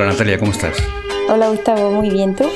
Hola Natalia, ¿cómo estás? Hola Gustavo, muy bien, ¿tú?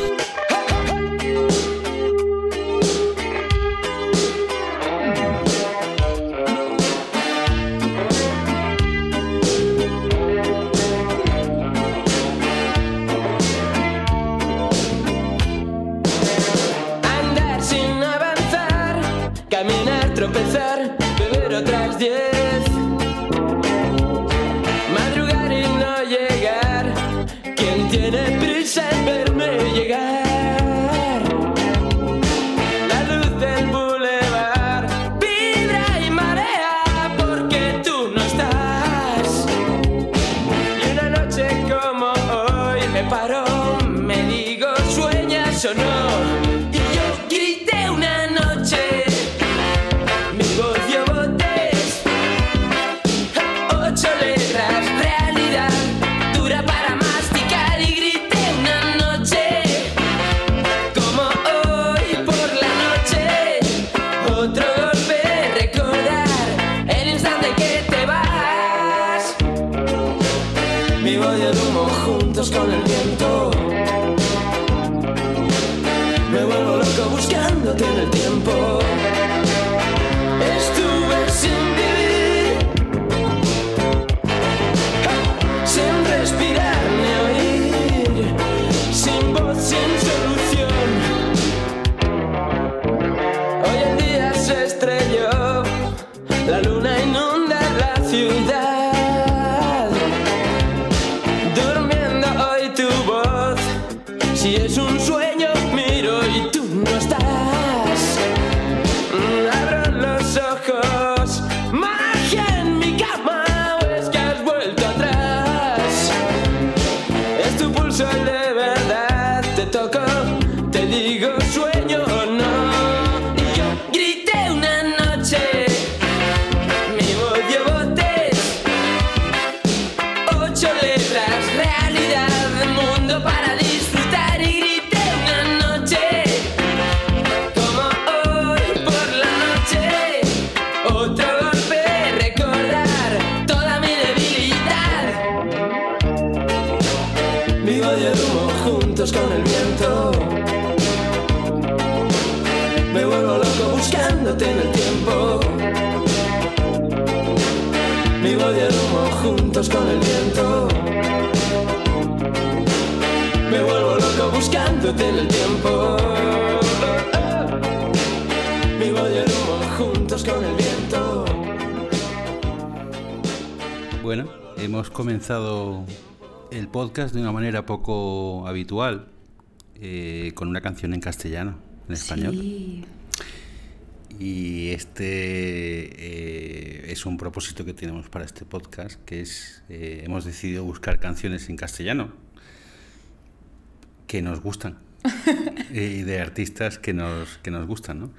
Si es un sueño hemos comenzado el podcast de una manera poco habitual, eh, con una canción en castellano, en español. Sí. Y este eh, es un propósito que tenemos para este podcast, que es, eh, hemos decidido buscar canciones en castellano que nos gustan y de artistas que nos, que nos gustan, ¿no?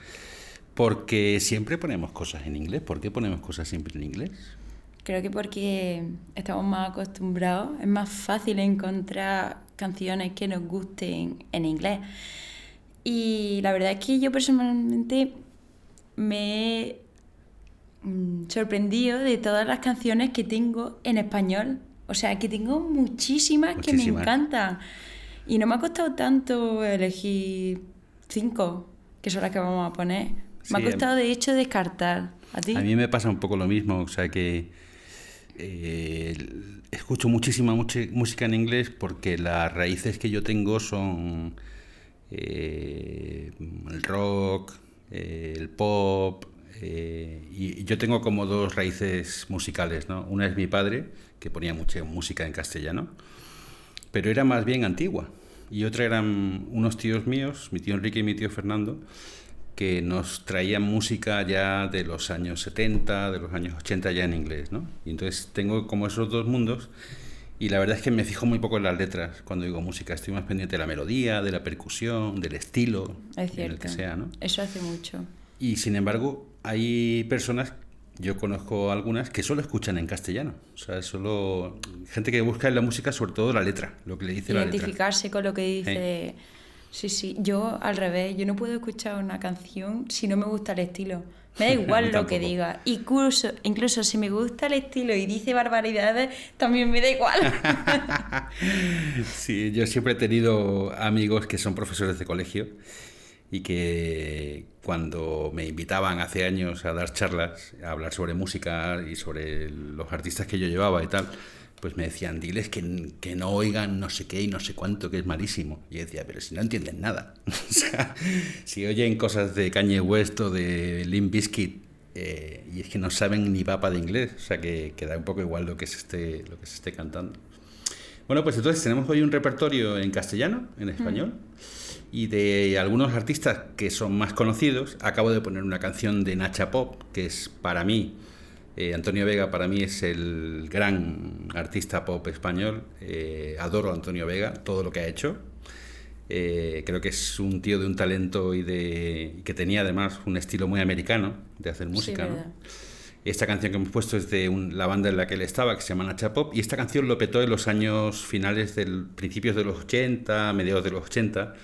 Porque siempre ponemos cosas en inglés. ¿Por qué ponemos cosas siempre en inglés? Creo que porque estamos más acostumbrados, es más fácil encontrar canciones que nos gusten en inglés. Y la verdad es que yo personalmente me he mm, sorprendido de todas las canciones que tengo en español. O sea, que tengo muchísimas, que me encantan. Y no me ha costado tanto elegir cinco, que son las que vamos a poner. Me ha costado, de hecho, descartar. ¿A ti? A mí me pasa un poco lo mismo, o sea que eh, escucho muchísima música en inglés porque las raíces que yo tengo son eh, el rock, eh, el pop, y yo tengo como dos raíces musicales, ¿no? Una es mi padre, que ponía mucha música en castellano, pero era más bien antigua. Y otra eran unos tíos míos, mi tío Enrique y mi tío Fernando, que nos traían música ya de los años 70, de los años 80 ya en inglés, ¿no? Y entonces tengo como esos dos mundos y la verdad es que me fijo muy poco en las letras cuando digo música, estoy más pendiente de la melodía, de la percusión, del estilo, Es en el cierto. que sea, ¿no? Eso hace mucho. Y sin embargo, hay personas, yo conozco algunas que solo escuchan en castellano. O sea, solo gente que busca en la música sobre todo la letra, lo que le dice la letra. Identificarse con lo que dice. Sí, sí, yo al revés, yo no puedo escuchar una canción si no me gusta el estilo. Me da igual lo que diga. Incluso, incluso si me gusta el estilo y dice barbaridades, también me da igual. Sí, yo siempre he tenido amigos que son profesores de colegio y que cuando me invitaban hace años a dar charlas, a hablar sobre música y sobre los artistas que yo llevaba y tal, pues me decían, diles que, que no oigan no sé qué y no sé cuánto, que es malísimo. Y yo decía, pero si no entienden nada. o sea, si oyen cosas de Kanye West o de Limp Bizkit, eh, y es que no saben ni papa de inglés, o sea que, que da un poco igual lo que se esté, lo que se esté cantando. Bueno, pues entonces tenemos hoy un repertorio en castellano, en español, y de algunos artistas que son más conocidos. Acabo de poner una canción de Nacha Pop, que es para mí, eh, Antonio Vega para mí es el gran artista pop español. Eh, adoro a Antonio Vega, todo lo que ha hecho. Eh, creo que es un tío de un talento y de que tenía además un estilo muy americano de hacer música. Esta canción que hemos puesto es de un- la banda en la que él estaba, que se llama Nacha Pop, y esta canción lo petó en los años finales del principios de los 80, mediados de los 80,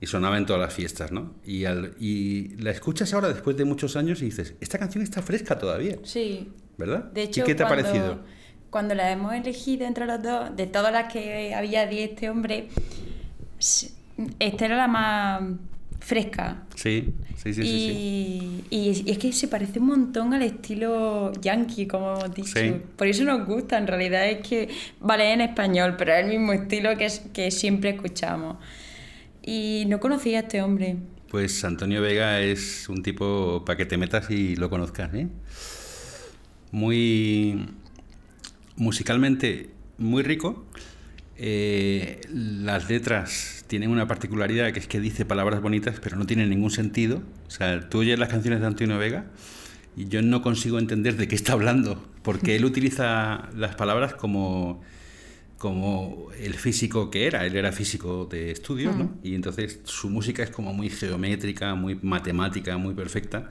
y sonaba en todas las fiestas, ¿no? Y, al- y la escuchas ahora después de muchos años y dices, esta canción está fresca todavía, Sí, ¿verdad? de hecho, ¿Y qué te ha cuando, parecido? cuando la hemos elegido entre los dos, de todas las que había de este hombre, esta era la más fresca. Sí, sí, sí, sí. sí. y, y es- y que se parece un montón al estilo yankee, como hemos dicho. Sí. Por eso nos gusta, en realidad es que vale en español, pero es el mismo estilo que, que siempre escuchamos. Y no conocía a este hombre. Pues Antonio Vega es un tipo para que te metas y lo conozcas, ¿eh? Muy musicalmente muy rico. Eh, las letras tienen una particularidad que es que dice palabras bonitas, pero no tienen ningún sentido. O sea, tú oyes las canciones de Antonio Vega y yo no consigo entender de qué está hablando, porque él utiliza las palabras como como el físico que era, él era físico de estudios, ¿no? Y entonces su música es como muy geométrica, muy matemática, muy perfecta.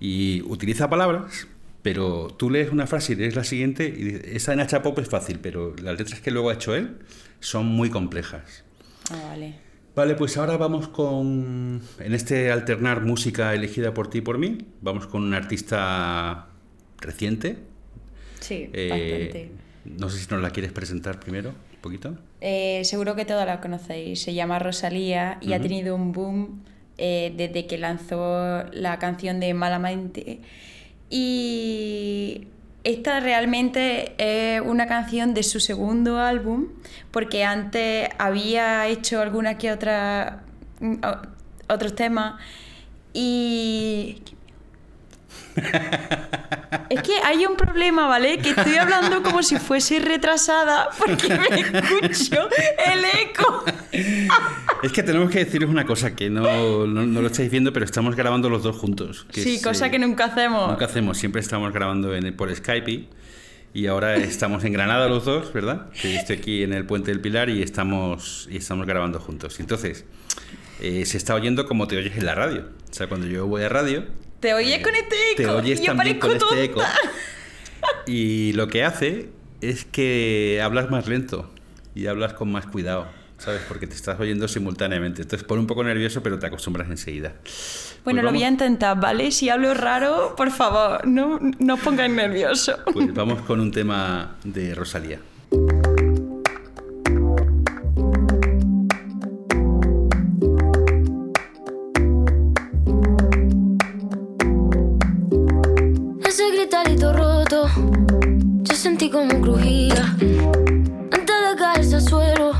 Y utiliza palabras, pero tú lees una frase y lees la siguiente, y dices, esa en Nacha Pop es fácil, pero las letras que luego ha hecho él son muy complejas. Ah, vale. Vale, pues ahora vamos con, en este alternar música elegida por ti y por mí, vamos con un artista reciente. Sí, Eh, bastante. No sé si nos la quieres presentar primero, un poquito. Eh, seguro que todas la conocéis. Se llama Rosalía y ha tenido un boom eh, desde que lanzó la canción de Malamente. Y esta realmente es una canción de su segundo álbum, porque antes había hecho alguna que otra mm, otros temas y es que hay un problema, ¿vale? Que estoy hablando como si fuese retrasada porque me escucho el eco. Es que tenemos que deciros una cosa, que no, no, no lo estáis viendo, pero estamos grabando los dos juntos. que Sí, es, cosa eh, que nunca hacemos. Nunca hacemos, siempre estamos grabando en, por Skype y, y ahora estamos en Granada los dos, ¿verdad? Que estoy aquí en el Puente del Pilar y estamos, y estamos grabando juntos. Entonces, eh, se está oyendo como te oyes en la radio. O sea, cuando yo voy a radio... Te oyes con este eco. Te oyes Yo también con este eco. Y lo que hace es que hablas más lento y hablas con más cuidado, ¿sabes? Porque te estás oyendo simultáneamente. Entonces, pon un poco nervioso, pero te acostumbras enseguida. Bueno, Pues lo voy a intentar, ¿vale? Si hablo raro, por favor, no, no os pongáis nerviosos. Pues vamos con un tema de Rosalía. Sentí como crujía. Antes de caerse al suelo,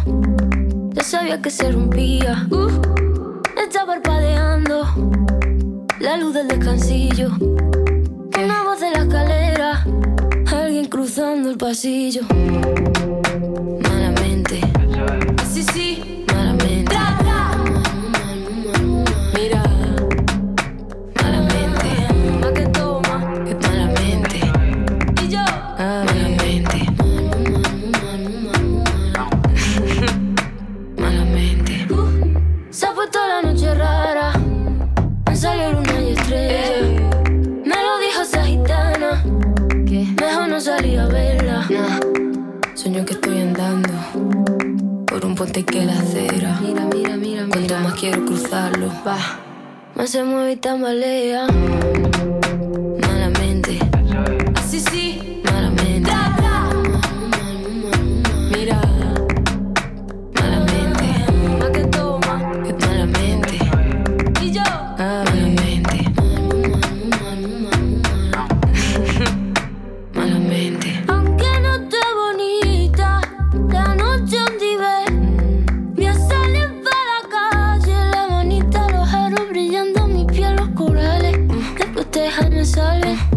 ya sabía que se rompía. Uh, está parpadeando la luz del descansillo. Una voz de la escalera, alguien cruzando el pasillo. Malamente, sí, sí, puente que la acera. Mira, mira, mira, mira. Cuanto más quiero cruzarlo, va. Más se mueve y tambalea. Te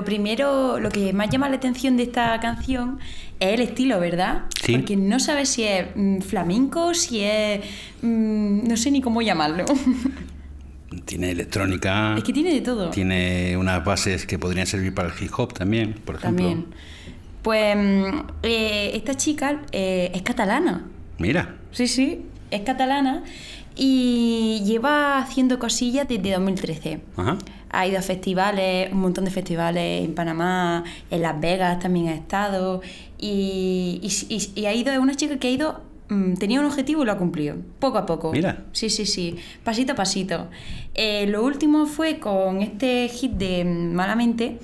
lo primero, lo que más llama la atención de esta canción es el estilo, ¿verdad? Sí. Porque no sabes si es mm, flamenco, si es... mm, no sé ni cómo llamarlo. Tiene electrónica. es que tiene de todo. Tiene unas bases que podrían servir para el hip hop también, por ejemplo. También. Pues mm, eh, esta chica eh, es catalana. Mira, Sí, sí, es catalana y lleva haciendo cosillas desde 2013. ajá. Ha ido a festivales, un montón de festivales en Panamá, en Las Vegas también ha estado. Y, y- y- y ha ido, es una chica que ha ido, mm, tenía un objetivo y lo ha cumplido, poco a poco. Mira. Sí, sí, sí, pasito a pasito. Eh, lo último fue con este hit de Malamente,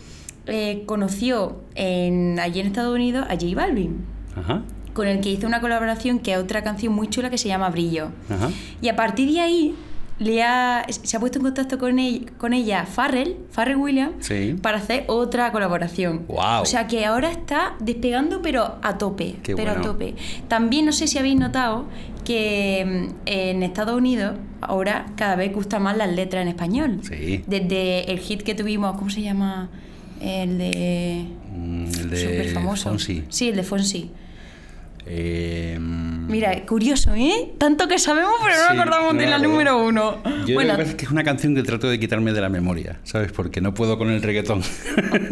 eh, conoció en, allí en Estados Unidos a J Balvin Ajá. con el que hizo una colaboración que es otra canción muy chula que se llama Brillo. Ajá. Y a partir de ahí le ha, se ha puesto en contacto con, ella, con ella Farrell, Farrell Williams, Sí. para hacer otra colaboración. Guau. O sea que ahora está despegando pero a tope, Qué pero bueno. a tope. También no sé si habéis notado que mm, en Estados Unidos ahora cada vez gustan más las letras en español. Sí. Desde el hit que tuvimos, ¿cómo se llama? El de Mm, El de famoso. Fonsi. Sí, el de Fonsi. Eh, mm, Mira, curioso, ¿eh? Tanto que sabemos, pero no Sí, acordamos no de la número uno. Yo bueno, lo que pasa es que es una canción que trato de quitarme de la memoria, ¿sabes? Porque no puedo con el reggaetón.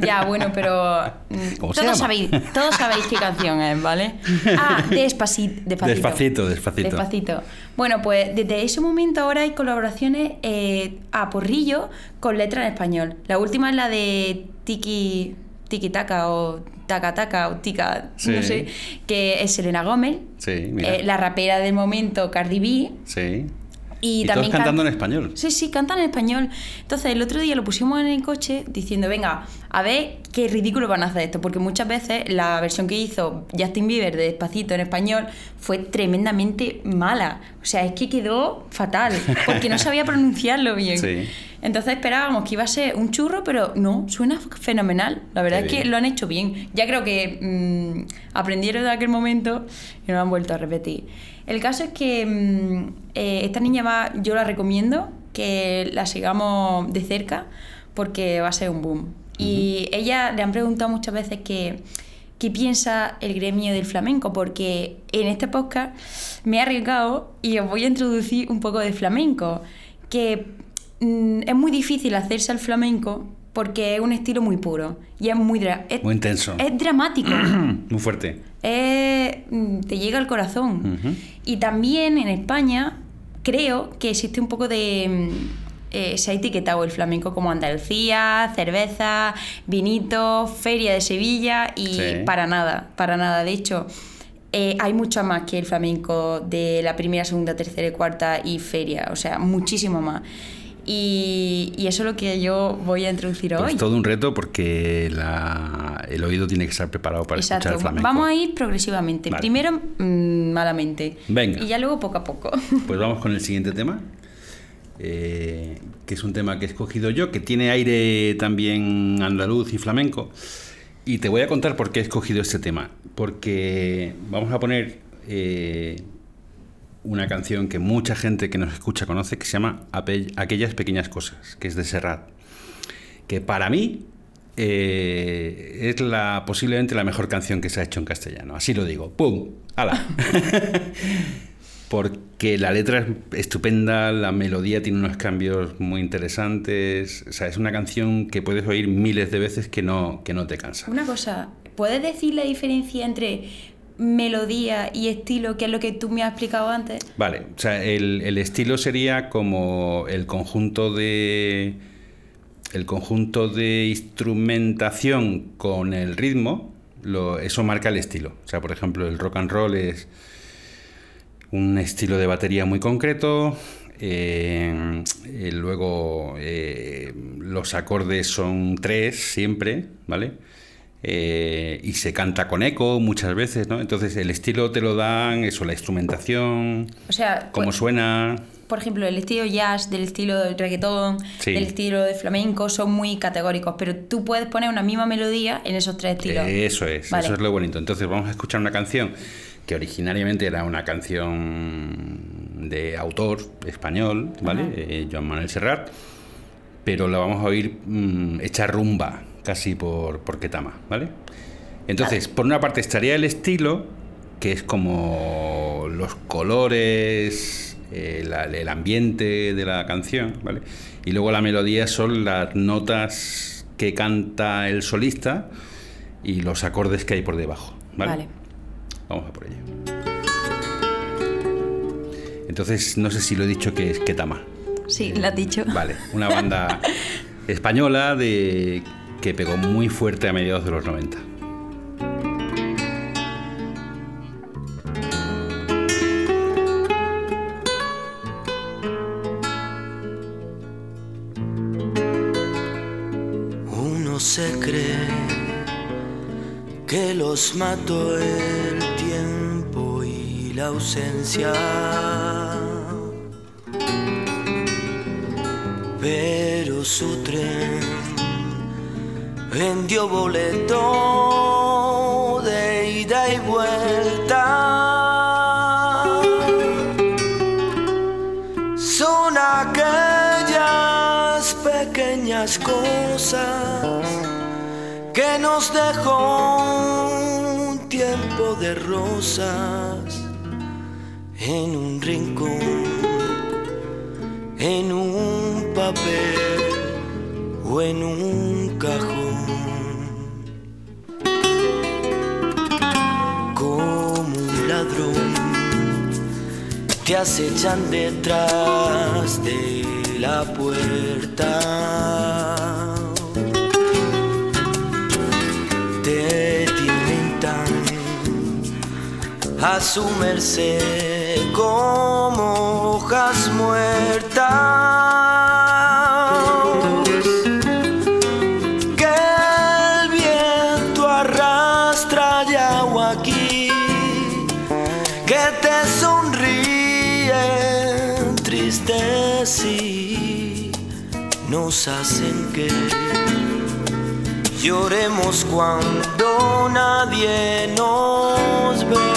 ya, bueno, pero mm, ¿Cómo se todos sabéis, todos sabéis qué canción es, ¿vale? Ah, despacito, despacito. Despacito, despacito. Despacito. Bueno, pues desde ese momento ahora hay colaboraciones eh, a porrillo con letras en español. La última es la de Tiki Tiki Taka o Taka Taka o Tika, Sí. no sé, que es Selena Gómez. Sí, mira. Eh, la rapera del momento, Cardi B. Sí. Y, Y también todos cantando can- en español. Sí, sí, cantan en español. Entonces, el otro día lo pusimos en el coche diciendo, venga, a ver qué ridículo van a hacer esto, porque muchas veces la versión que hizo Justin Bieber de Despacito en español fue tremendamente mala. O sea, es que quedó fatal, porque no sabía pronunciarlo bien. Sí. Entonces esperábamos que iba a ser un churro, pero no, suena fenomenal. La verdad Qué es que bien. lo han hecho bien. Ya creo que mm, aprendieron de aquel momento y no lo han vuelto a repetir. El caso es que mm, eh, esta niña va, yo la recomiendo que la sigamos de cerca porque va a ser un boom. Y ella le han preguntado muchas veces que qué piensa el gremio del flamenco, porque en este podcast me he arriesgado y os voy a introducir un poco de flamenco, que es muy difícil hacerse al flamenco porque es un estilo muy puro y es muy, es, Muy intenso. es dramático. Muy fuerte. es- mm, te llega al corazón. Y también en España creo que existe un poco de... mm, eh, se ha etiquetado el flamenco como Andalucía, cerveza, vinito, feria de Sevilla y Sí. para nada, para nada. De hecho, eh, hay mucho más que el flamenco de la primera, segunda, tercera y cuarta y feria, o sea, muchísimo más. Y, y eso es lo que yo voy a introducir Pues hoy. todo un reto porque la- el oído tiene que estar preparado para escuchar el flamenco. Vamos a ir progresivamente. Vale. Primero mm, malamente. Venga. Y ya luego poco a poco. Pues vamos con el siguiente tema, eh, que es un tema que he escogido yo, que tiene aire también andaluz y flamenco. Y te voy a contar por qué he escogido este tema. Porque vamos a poner eh, una canción que mucha gente que nos escucha conoce que se llama Aquellas Pequeñas Cosas, que es de Serrat. Que para mí eh, es la, posiblemente la mejor canción que se ha hecho en castellano. Así lo digo. ¡Pum! ¡Hala! Porque la letra es estupenda, la melodía tiene unos cambios muy interesantes. O sea, es una canción que puedes oír miles de veces que no, que no te cansa. Una cosa, ¿puedes decir la diferencia entre melodía y estilo, que es lo que tú me has explicado antes? Vale, o sea, el, el estilo sería como el conjunto de. El conjunto de instrumentación con el ritmo, lo- eso marca el estilo. O sea, por ejemplo, el rock and roll es un estilo de batería muy concreto. eh, eh, luego eh, los acordes son tres siempre, ¿vale? Eh, y se canta con eco muchas veces, ¿no? Entonces el estilo te lo dan, eso, la instrumentación, O sea, cómo pues, suena. por ejemplo, el estilo jazz, del estilo de reggaetón, Sí. del estilo de flamenco, son muy categóricos, pero tú puedes poner una misma melodía en esos tres estilos. Eso es, Vale. eso es lo bonito. Entonces vamos a escuchar una canción que originariamente era una canción de autor español, ¿vale? Eh, Joan Manuel Serrat, pero la vamos a oír mm, hecha rumba, casi por, por Ketama, ¿vale? Entonces, por una parte estaría el estilo, que es como los colores, eh, el ambiente de la canción, ¿vale? Y luego la melodía son las notas que canta el solista y los acordes que hay por debajo, ¿vale? Vale. Vamos a por ello. Entonces, no sé si lo he dicho que es Ketama. Sí, lo has dicho. Vale, una banda española de que pegó muy fuerte a mediados de los 90. Uno se cree que los mató el tiempo y la ausencia. Pero su tren vendió boleto de ida y vuelta. Son aquellas pequeñas cosas que nos dejó un tiempo de rosas en un rincón, en un papel o en un cajón. Te acechan detrás de la puerta. Te tienen tan a su merced como hojas muertas hacen que lloremos cuando nadie nos ve.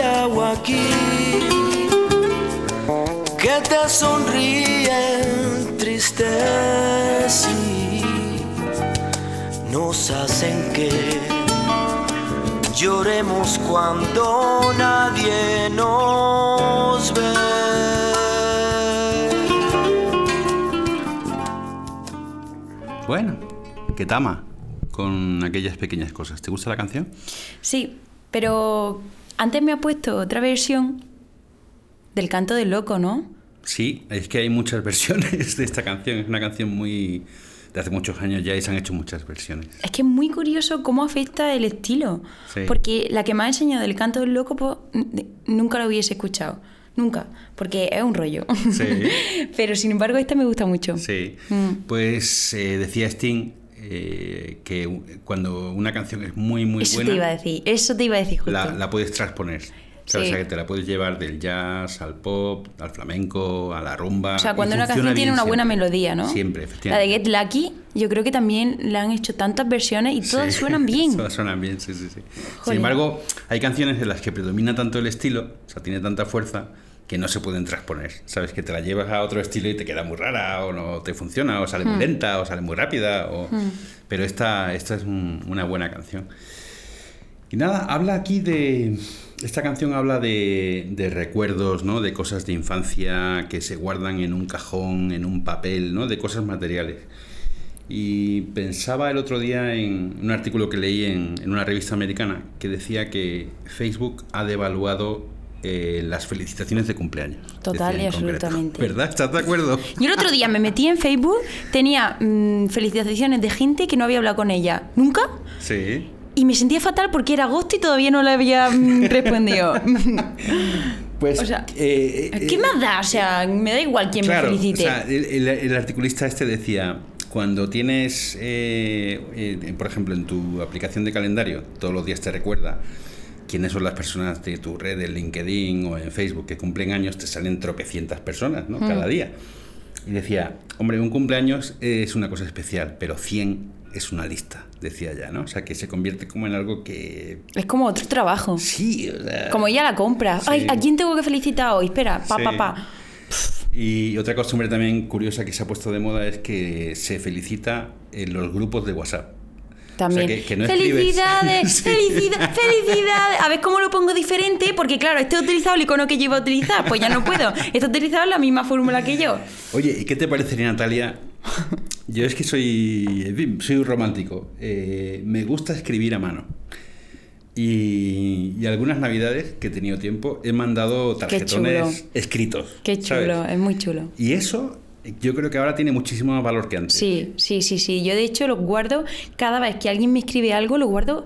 Agua aquí, que te sonríen tristes y nos hacen que lloremos cuando nadie nos ve. Bueno, Ketama, con aquellas pequeñas cosas. ¿Te gusta la canción? Sí, pero antes me ha puesto otra versión del canto del loco, ¿no? Sí, es que hay muchas versiones de esta canción. Es una canción muy de hace muchos años ya y se han hecho muchas versiones. Es que es muy curioso cómo afecta el estilo. Sí. Porque la que me ha enseñado del canto del loco, pues, nunca lo hubiese escuchado. nunca, porque es un rollo. Sí. Pero sin embargo, esta me gusta mucho. Sí. Mm. Pues eh, decía Sting eh, que cuando una canción es muy, muy eso buena, te iba a decir, eso te iba a decir justo. la, la puedes transponer. Sí. O sea, que te la puedes llevar del jazz al pop, al flamenco, a la rumba. O sea, cuando una canción tiene una buena siempre. melodía, ¿no? Siempre, La de efectivamente. Get Lucky, yo creo que también la han hecho tantas versiones y todas Sí, suenan bien. Todas suenan bien, sí, sí, sí. Joder. Sin embargo, hay canciones en las que predomina tanto el estilo, o sea, tiene tanta fuerza, que no se pueden transponer. Sabes que te la llevas a otro estilo y te queda muy rara, o no te funciona, o sale Hmm. muy lenta, o sale muy rápida. O... Pero esta, esta es un- una buena canción. Y nada, habla aquí de. Esta canción habla de, de recuerdos, ¿no? De cosas de infancia que se guardan en un cajón, en un papel, ¿no? De cosas materiales. Y pensaba el otro día en un artículo que leí en, en una revista americana que decía que Facebook ha devaluado eh, las felicitaciones de cumpleaños. Total y absolutamente. ¿Verdad? ¿Estás de acuerdo? Yo el otro día me metí en Facebook, tenía mm, felicitaciones de gente que no había hablado con ella nunca Sí. y me sentía fatal porque era agosto y todavía no le había mm, respondido. Pues, O sea, eh, eh, ¿Qué más da? O sea, me da igual quién Claro, me felicite. o sea, el, el- el articulista este decía, cuando tienes, eh, eh, por ejemplo, en tu aplicación de calendario, todos los días te recuerda quiénes son las personas de tu red, en LinkedIn o en Facebook, que cumplen años, te salen tropecientas personas, ¿no? Mm. Cada día. Y decía, hombre, un cumpleaños es una cosa especial, pero 100 es una lista, decía ya, ¿no? O sea, que se convierte como en algo que... Es como otro trabajo. Sí, o sea... Como ya la compra. Sí. Ay, ¿a quién tengo que felicitar hoy? Espera, pa, Sí. pa, pa. Y otra costumbre también curiosa que se ha puesto de moda es que se felicita en los grupos de WhatsApp. También. O sea, que- que no escribes. felicidades, Sí. felicidades, felicidades. A ver cómo lo pongo diferente, porque claro, este he utilizado el icono que yo iba a utilizar, pues ya no puedo. Este utilizado la misma fórmula que yo. Oye, ¿y qué te parecería, Natalia? Yo es que soy, soy un romántico. Eh, me gusta escribir a mano. Y, y algunas navidades que he tenido tiempo he mandado tarjetones escritos. Qué ¿sabes? chulo, es muy chulo. Y eso yo creo que ahora tiene muchísimo más valor que antes. Sí, sí, sí, sí. Yo de hecho lo guardo, cada vez que alguien me escribe algo, lo guardo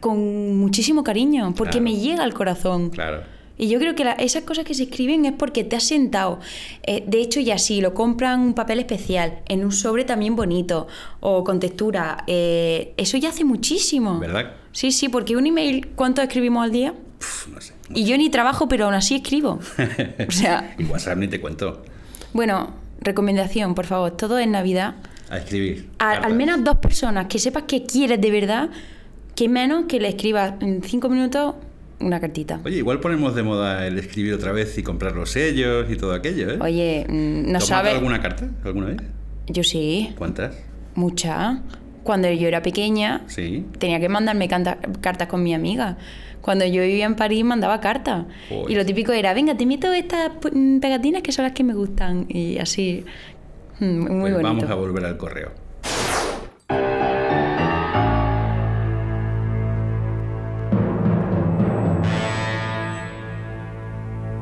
con muchísimo cariño, porque Claro. me llega al corazón. Claro. Y yo creo que la- esas cosas que se escriben es porque te has sentado. Eh, de hecho, ya sí, lo compran un papel especial, en un sobre también bonito, o con textura. eh, eso ya hace muchísimo. ¿Verdad? Sí, sí, porque un email, ¿cuánto escribimos al día? No sé. Y yo ni trabajo, pero aún así escribo. O sea, Y WhatsApp ni te cuento. bueno, recomendación, por favor, todo en Navidad. A escribir. A- al menos dos personas que sepas que quieres de verdad, que menos que le escribas en cinco minutos una cartita. Oye, igual ponemos de moda el escribir otra vez y comprar los sellos y todo aquello, ¿eh? Oye, mm, no ¿Tú has sabes. alguna carta alguna vez? Yo sí, ¿Cuántas? muchas. Cuando yo era pequeña, Sí. tenía que mandarme cartas con mi amiga. Cuando yo vivía en París, mandaba cartas. Y lo típico era, venga, te meto estas pegatinas que son las que me gustan. Y así, mm, muy Pues bonito. vamos a volver al correo.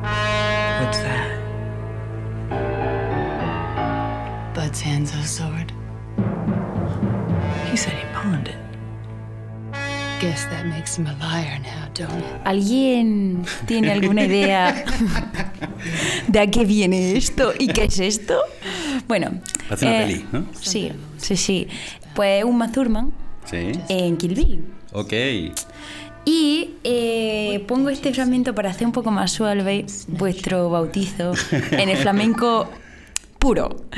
What's that? Bud's hands sword. He said he pawned it. Guess that makes him a liar now, don't it? ¿Alguien tiene alguna idea de a qué viene esto y qué es esto? Bueno. eh, Hace una peli, ¿no? Sí, sí, sí. Pues un Mazurman Sí. en Kill Bill. Ok. Y eh, pongo este fragmento para hacer un poco más suave vuestro bautizo en el flamenco puro.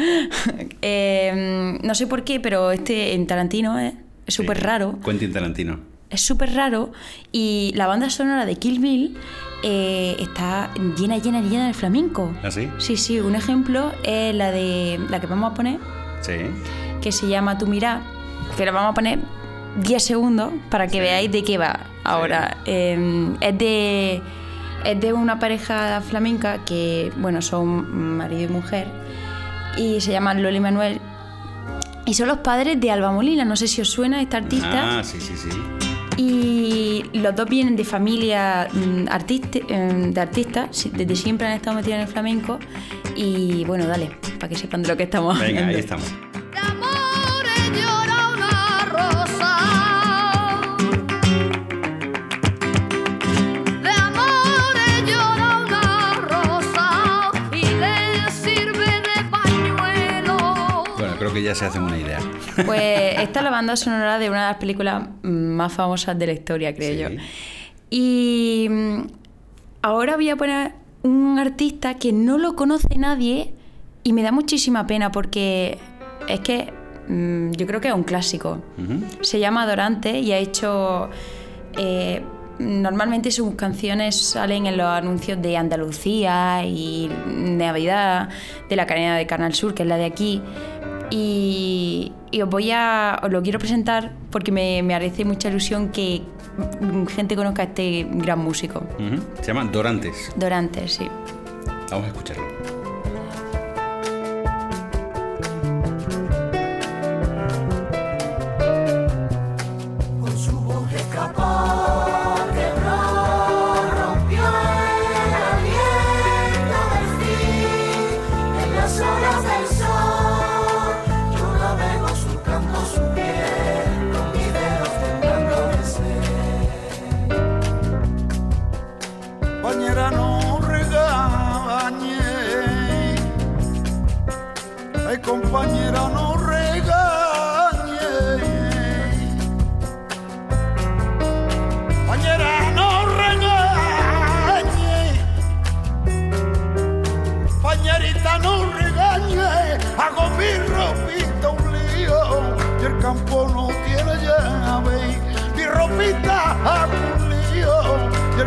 Eh, no sé por qué, pero este en Tarantino es súper Sí. raro. Quentin Tarantino. Es súper raro y la banda sonora de Kill Bill eh, está llena, llena, llena de flamenco. ¿Ah, sí? Sí, sí, un ejemplo es la de la que vamos a poner, Sí. que se llama Tu Mirá, que la vamos a poner 10 segundos para que veáis de qué va ahora. Eh, es, de, es de una pareja flamenca que, bueno, son marido y mujer, y se llaman Loli y Manuel. Y son los padres de Alba Molina, no sé si os suena esta artista. Ah, sí, sí, sí. Y los dos vienen de familia mm, eh, artista, de artistas, desde siempre han estado metidos en el flamenco. Y bueno, dale, para que sepan de lo que estamos Venga, ahí estamos. Bueno, creo que ya se hacen una idea. Pues esta es la banda sonora de una de las películas más famosas de la historia, creo Sí. yo. Y mm, ahora voy a poner un artista que no lo conoce nadie y me da muchísima pena porque es que mm, yo creo que es un clásico. Se llama Dorante y ha hecho... eh, normalmente sus canciones salen en los anuncios de Andalucía y Navidad, de la cadena de Canal Sur, que es la de aquí. Y, y os voy a. os lo quiero presentar porque me, me hace mucha ilusión que gente conozca a este gran músico. Se llama Dorantes. Dorante, sí. Vamos a escucharlo.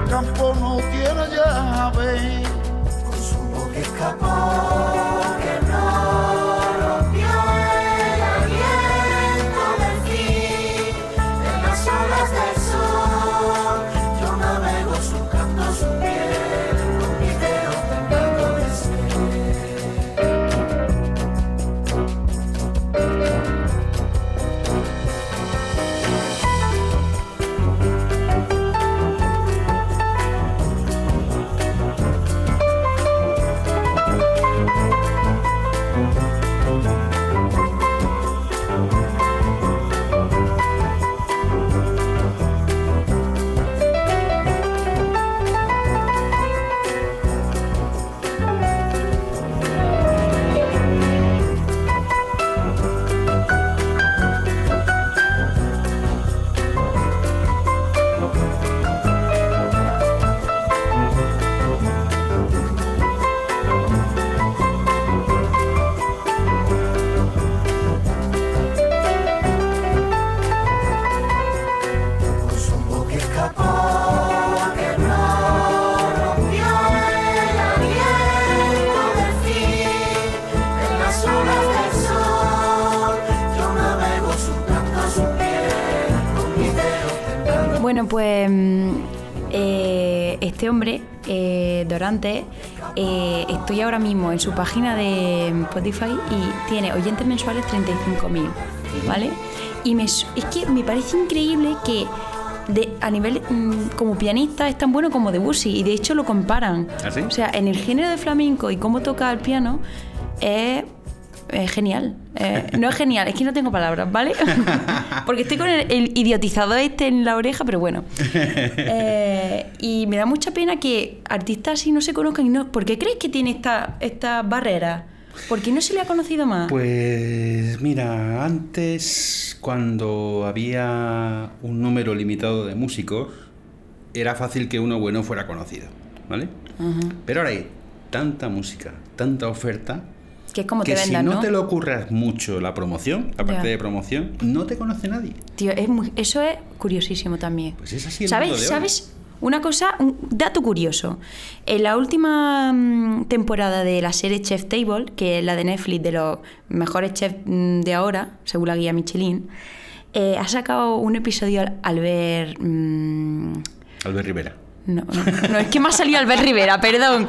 Campo no tiene llave. Con su boca escapó. Bueno, pues mm, eh, este hombre, eh, Dorante, eh, estoy ahora mismo en su página de Spotify y tiene oyentes mensuales 35.000, ¿vale? Y me, es que me parece increíble que de, a nivel mm, como pianista es tan bueno como Debussy y de hecho lo comparan. ¿Ah, sí? O sea, en el género de flamenco y cómo toca el piano es, es genial. Eh, no es genial, es que no tengo palabras, ¿vale? Porque estoy con el, el idiotizado este en la oreja, pero bueno. Eh, y me da mucha pena que artistas así no se conozcan. Y no, ¿Por qué crees que tiene esta, esta barrera? ¿Por qué no se le ha conocido más? Pues mira, antes cuando había un número limitado de músicos, era fácil que uno bueno fuera conocido, ¿vale? Pero ahora hay tanta música, tanta oferta, que es como que te si vendan, no, ¿no? te lo ocurras mucho la promoción, la parte de promoción, no te conoce nadie. Tío, es muy- eso es curiosísimo también. Pues es así el ¿Sabes? mundo de. ¿Sabes? Una cosa, un dato curioso. En la última mm, temporada de la serie Chef Table, que es la de Netflix de los mejores chefs mm, de ahora, según la guía Michelin, eh, ha sacado un episodio al, al ver. mm, Albert Rivera. No, no, no, es que me ha salido Albert Rivera, perdón.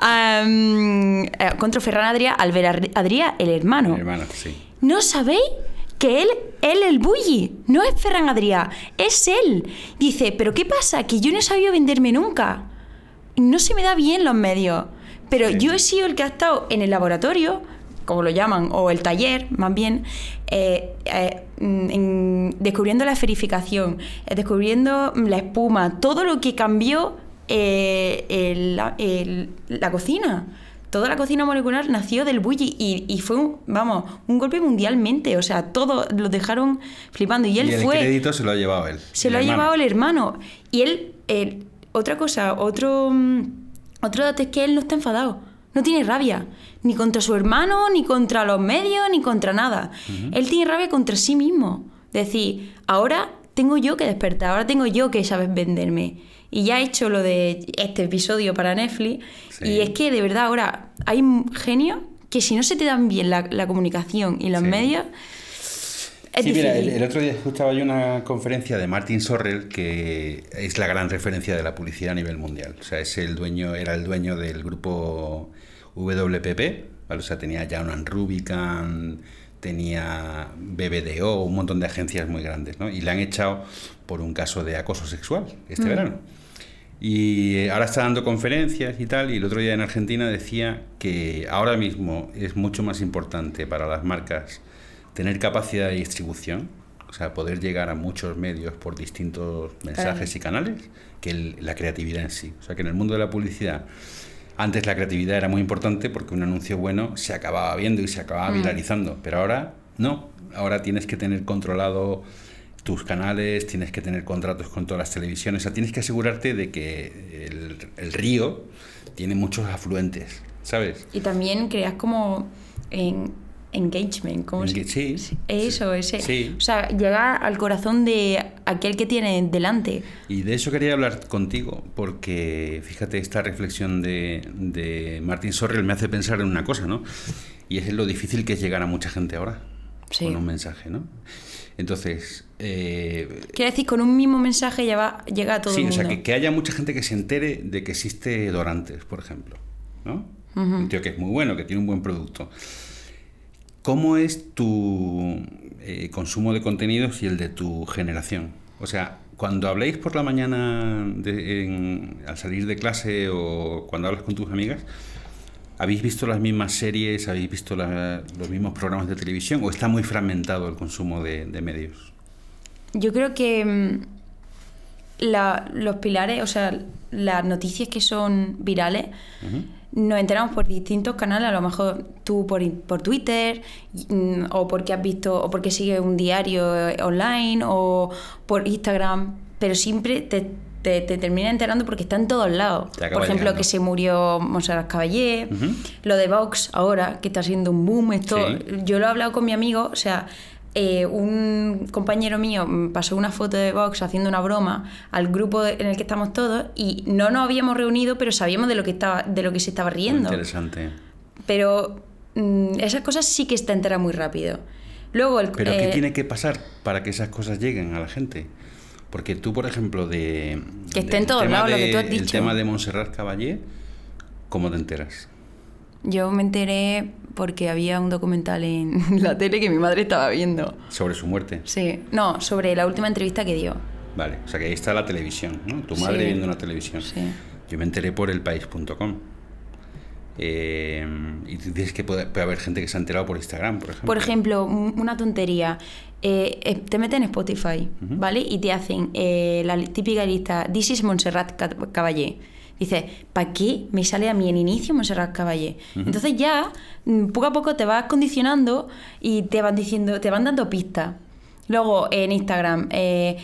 Am, eh, contra Ferran Adrià, Albert Adrià, el hermano. Hermano, sí. ¿No sabéis que él, él el bully? No es Ferran Adrià, es él. Dice, ¿pero qué pasa? Que yo no he sabido venderme nunca. No se me da bien los medios. Pero yo he sido el que ha estado en el laboratorio, como lo llaman, o el taller, más bien, eh, eh, mm, en- descubriendo la esferificación, eh, descubriendo la espuma, todo lo que cambió el- la- el- la cocina. toda la cocina molecular nació del bully y, y fue, un, vamos, un golpe mundialmente. O sea, todos lo dejaron flipando. Y él y el fue. crédito se lo ha llevado él. Se lo ha llevado el hermano. Y él, él- otra cosa, otro, mm, otro dato es que él no está enfadado. No tiene rabia. Ni contra su hermano, ni contra los medios, ni contra nada. Él tiene rabia contra sí mismo. Decir, ahora tengo yo que despertar, ahora tengo yo que saber venderme. Y ya he hecho lo de este episodio para Netflix. Sí. Y es que de verdad ahora hay genios que si no se te dan bien la, la comunicación y los Sí. medios, es sí, mira, el otro día escuchaba yo una conferencia de Martin Sorrell, que es la gran referencia de la publicidad a nivel mundial. O sea, es el dueño, era el dueño del grupo WPP, ¿vale? o sea, tenía Jan Rubicon, tenía BBDO, un montón de agencias muy grandes, ¿no? Y le han echado por un caso de acoso sexual este Mm. verano. Y eh, ahora está dando conferencias y tal, y el otro día en Argentina decía que ahora mismo es mucho más importante para las marcas tener capacidad de distribución, o sea, poder llegar a muchos medios por distintos mensajes y canales, que el- la creatividad en sí. O sea, que en el mundo de la publicidad, antes la creatividad era muy importante porque un anuncio bueno se acababa viendo y se acababa viralizando, pero ahora no, ahora tienes que tener controlado tus canales, tienes que tener contratos con todas las televisiones, o sea, tienes que asegurarte de que el, el río tiene muchos afluentes, ¿sabes? Y también creas como en engagement, como Enga- sí, eso, ese, sí. o sea, llegar al corazón de aquel que tiene delante. Y de eso quería hablar contigo, porque fíjate, esta reflexión de, de Martin Sorrell me hace pensar en una cosa, ¿no? Y es lo difícil que es llegar a mucha gente ahora Sí. con un mensaje, ¿no? Entonces, eh, Quiere decir, con un mismo mensaje ya va, llega a todo sí, el o mundo. sea, que, que haya mucha gente que se entere de que existe Dorantes, por ejemplo, ¿no? Un tío que es muy bueno, que tiene un buen producto. ¿Cómo es tu eh, consumo de contenidos y el de tu generación? O sea, cuando habléis por la mañana de- en- al salir de clase o cuando hablas con tus amigas, ¿habéis visto las mismas series, habéis visto la- los mismos programas de televisión o está muy fragmentado el consumo de, de medios? Yo creo que mm, la- los pilares, o sea, las noticias que son virales, nos enteramos por distintos canales, a lo mejor tú por, por Twitter, mm, o porque has visto, o porque sigues un diario eh, online, o por Instagram, pero siempre te, te, te terminas enterando porque está en todos lados. Por ejemplo, llegando. que se murió Monserrat Caballé, lo de Vox ahora, que está siendo un boom, esto, Sí. yo lo he hablado con mi amigo, o sea, eh, un compañero mío pasó una foto de Vox haciendo una broma al grupo en el que estamos todos y no nos habíamos reunido, pero sabíamos de lo que estaba, de lo que se estaba Muy riendo. interesante. Pero mm, esas cosas sí que te enteras muy rápido. Luego el Pero ¿qué eh, tiene que pasar para que esas cosas lleguen a la gente? Porque tú, por ejemplo, de... Que esté en todos lados lo que tú has El dicho. tema de Montserrat Caballé, ¿cómo te enteras? Yo me enteré porque había un documental en la tele que mi madre estaba viendo. Sobre su muerte. Sí, no, sobre la última entrevista que dio. Vale, o sea que ahí está la televisión, ¿no? Tu madre Sí. viendo una televisión. Sí. Yo me enteré por elpaís.com. Eh, y dices que puede, puede haber gente que se ha enterado por Instagram, por ejemplo. Por ejemplo, un- una tontería. Eh, eh, te meten en Spotify, ¿vale? Y te hacen la típica lista This is Montserrat Ca- Caballé. Dices, ¿para qué me sale a mí en inicio Montserrat Caballé? Entonces ya, mm, poco a poco te vas condicionando y te van diciendo, te van dando pistas. Luego en Instagram eh,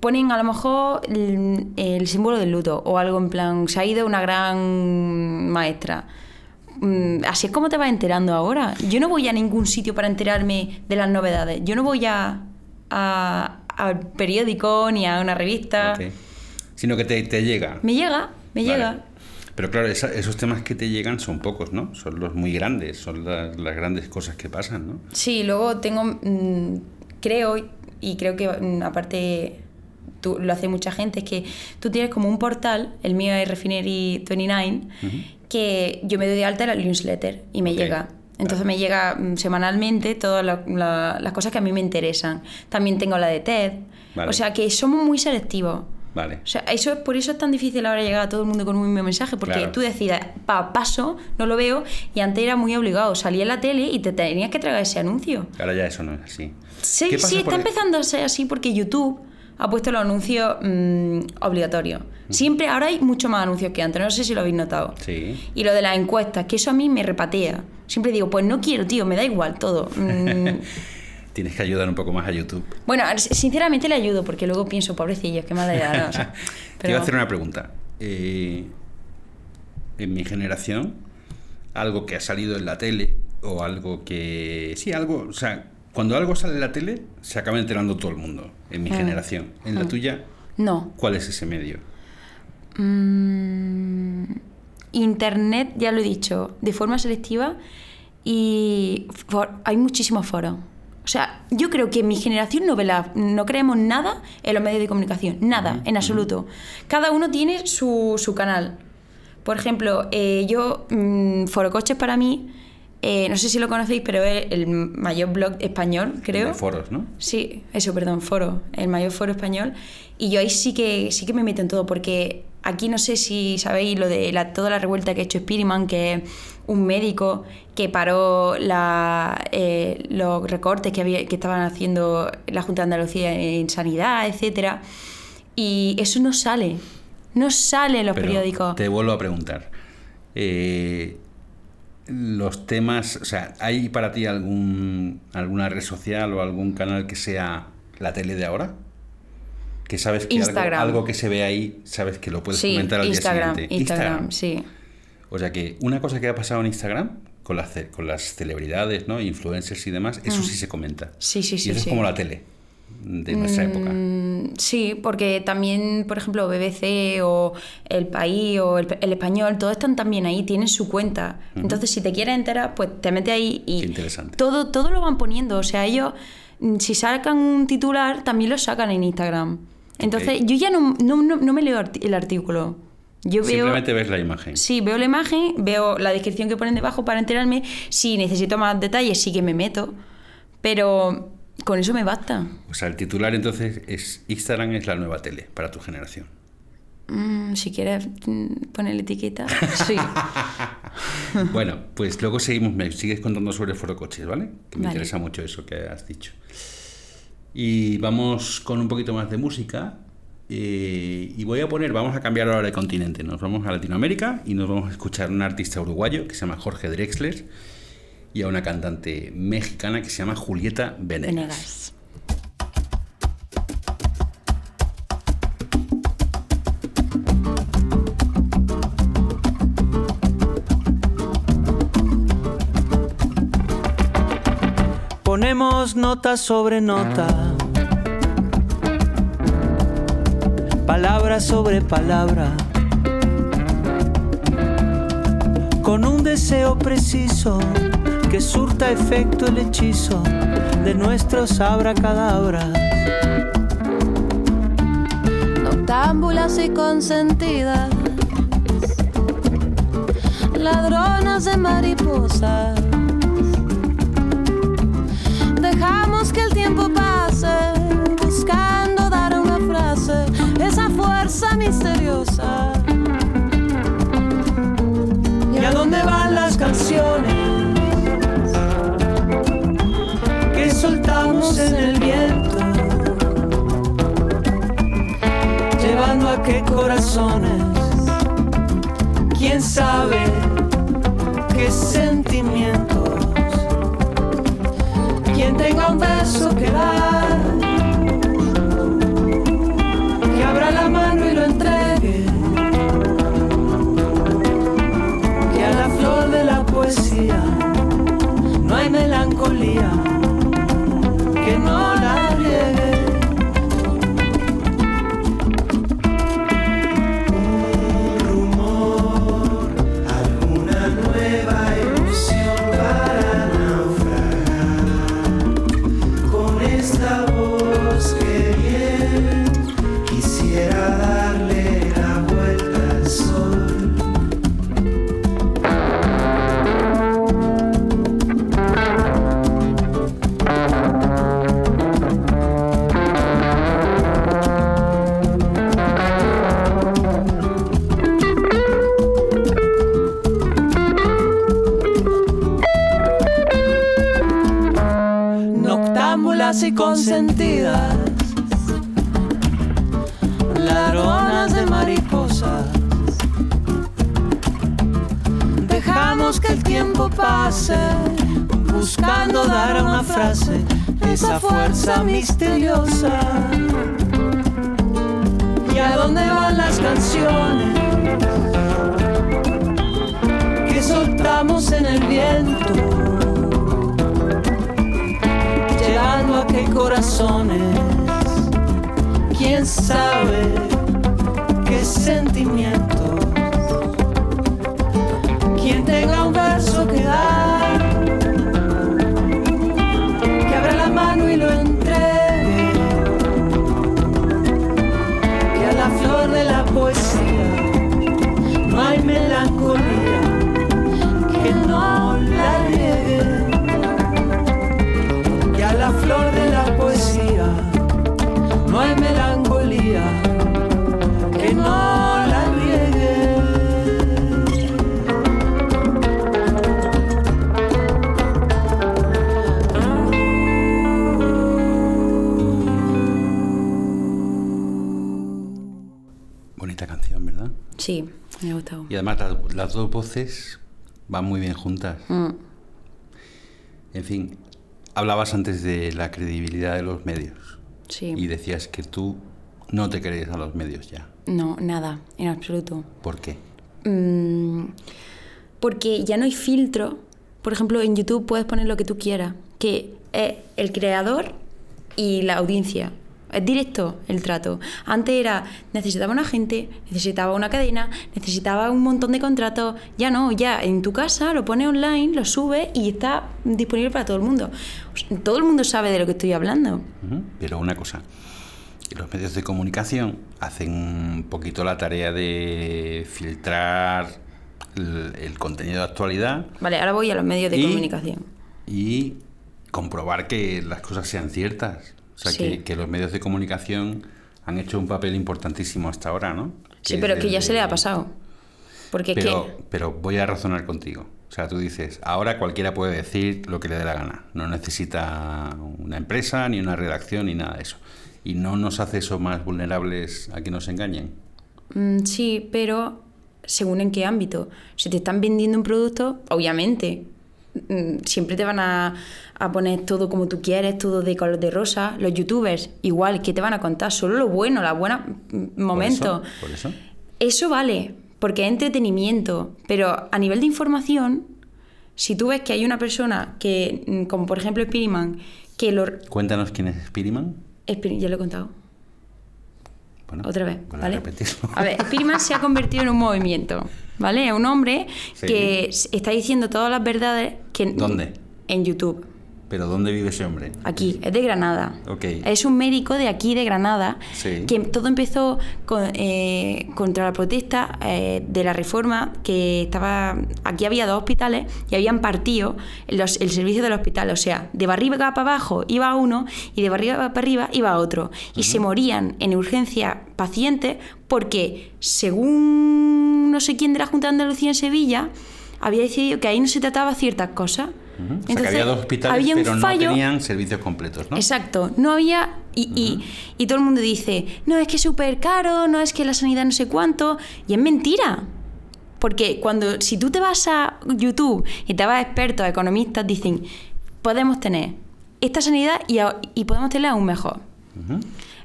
ponen a lo mejor el, el símbolo del luto o algo en plan, se ha ido una gran maestra. Mm, Así es como te vas enterando ahora. Yo no voy a ningún sitio para enterarme de las novedades. Yo no voy a, a- al periódico ni a una revista. Sino que te, te llega. Me llega, me Vale. llega. Pero claro, esa- esos temas que te llegan son pocos, ¿no? Son los muy grandes, son las, las grandes cosas que pasan, ¿no? Sí, luego tengo, mm, creo, y creo que mm, aparte tú, lo hace mucha gente, es que tú tienes como un portal, el mío es Refinery29, que yo me doy de alta en la newsletter y me llega. Entonces me llega mm, semanalmente todas la- la- las cosas que a mí me interesan. También tengo la de TED. Vale. O sea que somos muy selectivos. Vale. O sea, eso, es- por eso es tan difícil ahora llegar a todo el mundo con un mismo mensaje, porque Claro. tú decides, pa, paso, no lo veo, y antes era muy obligado. Salía en la tele y te tenías que tragar ese anuncio. Ahora ya eso no es así. Sí, ¿Qué pasa sí, está empezando a ser así porque YouTube ha puesto los anuncios mm, obligatorios. Siempre, ahora hay mucho más anuncios que antes, no sé si lo habéis notado. Sí. Y lo de las encuestas, que eso a mí me repatea. Siempre digo, pues no quiero, tío, me da igual todo. Mm, Tienes que ayudar un poco más a YouTube. bueno, sinceramente le ayudo, porque luego pienso, pobrecillos, qué mala sea, Te iba a hacer una pregunta. Eh, en mi generación, algo que ha salido en la tele o algo que... Sí, algo... O sea, cuando algo sale en la tele, se acaba enterando todo el mundo. En mi Mm. generación. En la Mm. tuya, No. ¿cuál es ese medio? Mm, Internet, ya lo he dicho, de forma selectiva y for- hay muchísimos foros. O sea, yo creo que mi generación no, ve la- no creemos nada en los medios de comunicación, nada, en absoluto. Cada uno tiene su, su canal. Por ejemplo, eh, yo, mm, Forocoches para mí, eh, no sé si lo conocéis, pero es el mayor blog español, creo. De foros, ¿no? Sí, eso, perdón, foro, el mayor foro español. Y yo ahí sí que sí que me meto en todo, porque aquí no sé si sabéis lo de la, toda la revuelta que ha hecho Spiderman, que es un médico que paró la, eh, los recortes que, había, que estaban haciendo la Junta de Andalucía en sanidad, etcétera. Y eso no sale, no sale en los Pero periódicos. Te vuelvo a preguntar. Eh, los temas, o sea, ¿hay para ti algún, alguna red social o algún canal que sea la tele de ahora? Que sabes que algo, Instagram. algo que se ve ahí, sabes que lo puedes sí, comentar al Instagram, día siguiente. Instagram, sí. O sea que una cosa que ha pasado en Instagram con las, con las celebridades, ¿no? Influencers y demás, eso Mm. sí se comenta. Sí, sí, y sí, eso sí. es como la tele de nuestra época. Mm, Sí, porque también, por ejemplo, BBC o El País o El, el Español, todos están también ahí, tienen su cuenta. Entonces, si te quieres enterar, pues te metes ahí y Qué interesante. todo, todo lo van poniendo. O sea, ellos, mm, si sacan un titular, también lo sacan en Instagram. Entonces, yo ya no, no, no- no me leo el artículo. Yo veo... Simplemente ves la imagen. Sí, veo la imagen, veo la descripción que ponen debajo para enterarme. Si necesito más detalles, sí que me meto. Pero con eso me basta. O sea, el titular entonces es Instagram es la nueva tele para tu generación. Mm, si quieres mm, ponerle etiqueta, sí. Bueno, pues luego seguimos, me sigues contando sobre Foro Coches, ¿vale? Que me Vale. interesa mucho eso que has dicho. Y vamos con un poquito más de música. Eh, y voy a poner, vamos a cambiar ahora de continente. Nos vamos a Latinoamérica y nos vamos a escuchar a un artista uruguayo que se llama Jorge Drexler y a una cantante mexicana que se llama Julieta Venegas. Venegas. Ponemos nota sobre nota. Palabra sobre palabra. Con un deseo preciso que surta efecto el hechizo de nuestros abracadabras. Noctámbulas y consentidas, ladronas de mariposas. Dejamos que el tiempo pase, fuerza misteriosa. ¿Y a dónde van las canciones que soltamos en el viento? Llevando a qué corazones, quién sabe qué sentimientos. Quien tenga un beso que dar, yeah consentidas, ladronas de mariposas. Dejamos que el tiempo pase, buscando dar una frase de esa fuerza misteriosa. ¿Y a dónde van las canciones? que soltamos en el viento a qué corazones, quién sabe qué sentimientos. Quien tenga un verso que dar, que abra la mano y lo entregue, que a la flor de la poesía las, dos voces van muy bien juntas. Mm, En fin, hablabas antes de la credibilidad de los medios sí. y decías que tú no te crees a los medios ya. No, nada, en absoluto. ¿Por qué? Mm, porque ya no hay filtro. Por ejemplo, en YouTube puedes poner lo que tú quieras, que es el creador y la audiencia. Es directo el trato. Antes era, necesitaba una gente, necesitaba una cadena, necesitaba un montón de contratos. Ya no, ya en tu casa lo pones online, lo subes y está disponible para todo el mundo. Todo el mundo sabe de lo que estoy hablando. Pero una cosa, los medios de comunicación hacen un poquito la tarea de filtrar el, el contenido de actualidad Vale, ahora voy a los medios de Y- comunicación. y comprobar que las cosas sean ciertas. O sea, Sí. que, que los medios de comunicación han hecho un papel importantísimo hasta ahora, ¿no? Sí, es pero que ya se le ha pasado. Porque es Pero, pero voy a razonar contigo. O sea, tú dices, ahora cualquiera puede decir lo que le dé la gana. No necesita una empresa, ni una redacción, ni nada de eso. ¿Y no nos hace eso más vulnerables a que nos engañen? Mm, sí, pero según en qué ámbito. Si te están vendiendo un producto, obviamente, siempre te van a, a poner todo como tú quieres, todo de color de rosa. Los youtubers, igual, que te van a contar solo lo bueno, los buenos mm, momentos. Por eso. Eso vale, porque es entretenimiento, pero a nivel de información, si tú ves que hay una persona que, mm, como por ejemplo Spiderman, que lo... Cuéntanos quién es Spiriman. Spir- Ya lo he contado. Bueno, Otra vez, ¿vale? repetirlo. A ver, Spiderman se ha convertido en un movimiento, ¿vale? Es un hombre Sí. que está diciendo todas las verdades que... ¿Dónde? En YouTube. Pero ¿dónde vive ese hombre? Aquí, es de Granada. Ok. Es un médico de aquí, de Granada, Sí. que todo empezó con, eh, contra la protesta eh, de la reforma, que estaba... Aquí había dos hospitales y habían partido los- el servicio del hospital, o sea, de arriba para abajo iba uno y de arriba para arriba iba otro. Y se morían en urgencia pacientes porque, según no sé quién de la Junta de Andalucía en Sevilla, había decidido que ahí no se trataba ciertas cosas. O sea, que había dos hospitales, había pero no tenían servicios completos, ¿no? Exacto, no había. Y, y- y todo el mundo dice, no, es que es súper caro, no es que la sanidad no sé cuánto. Y es mentira. Porque cuando, si tú te vas a YouTube y te vas a expertos, economistas, dicen, podemos tener esta sanidad y, a- y podemos tenerla aún mejor.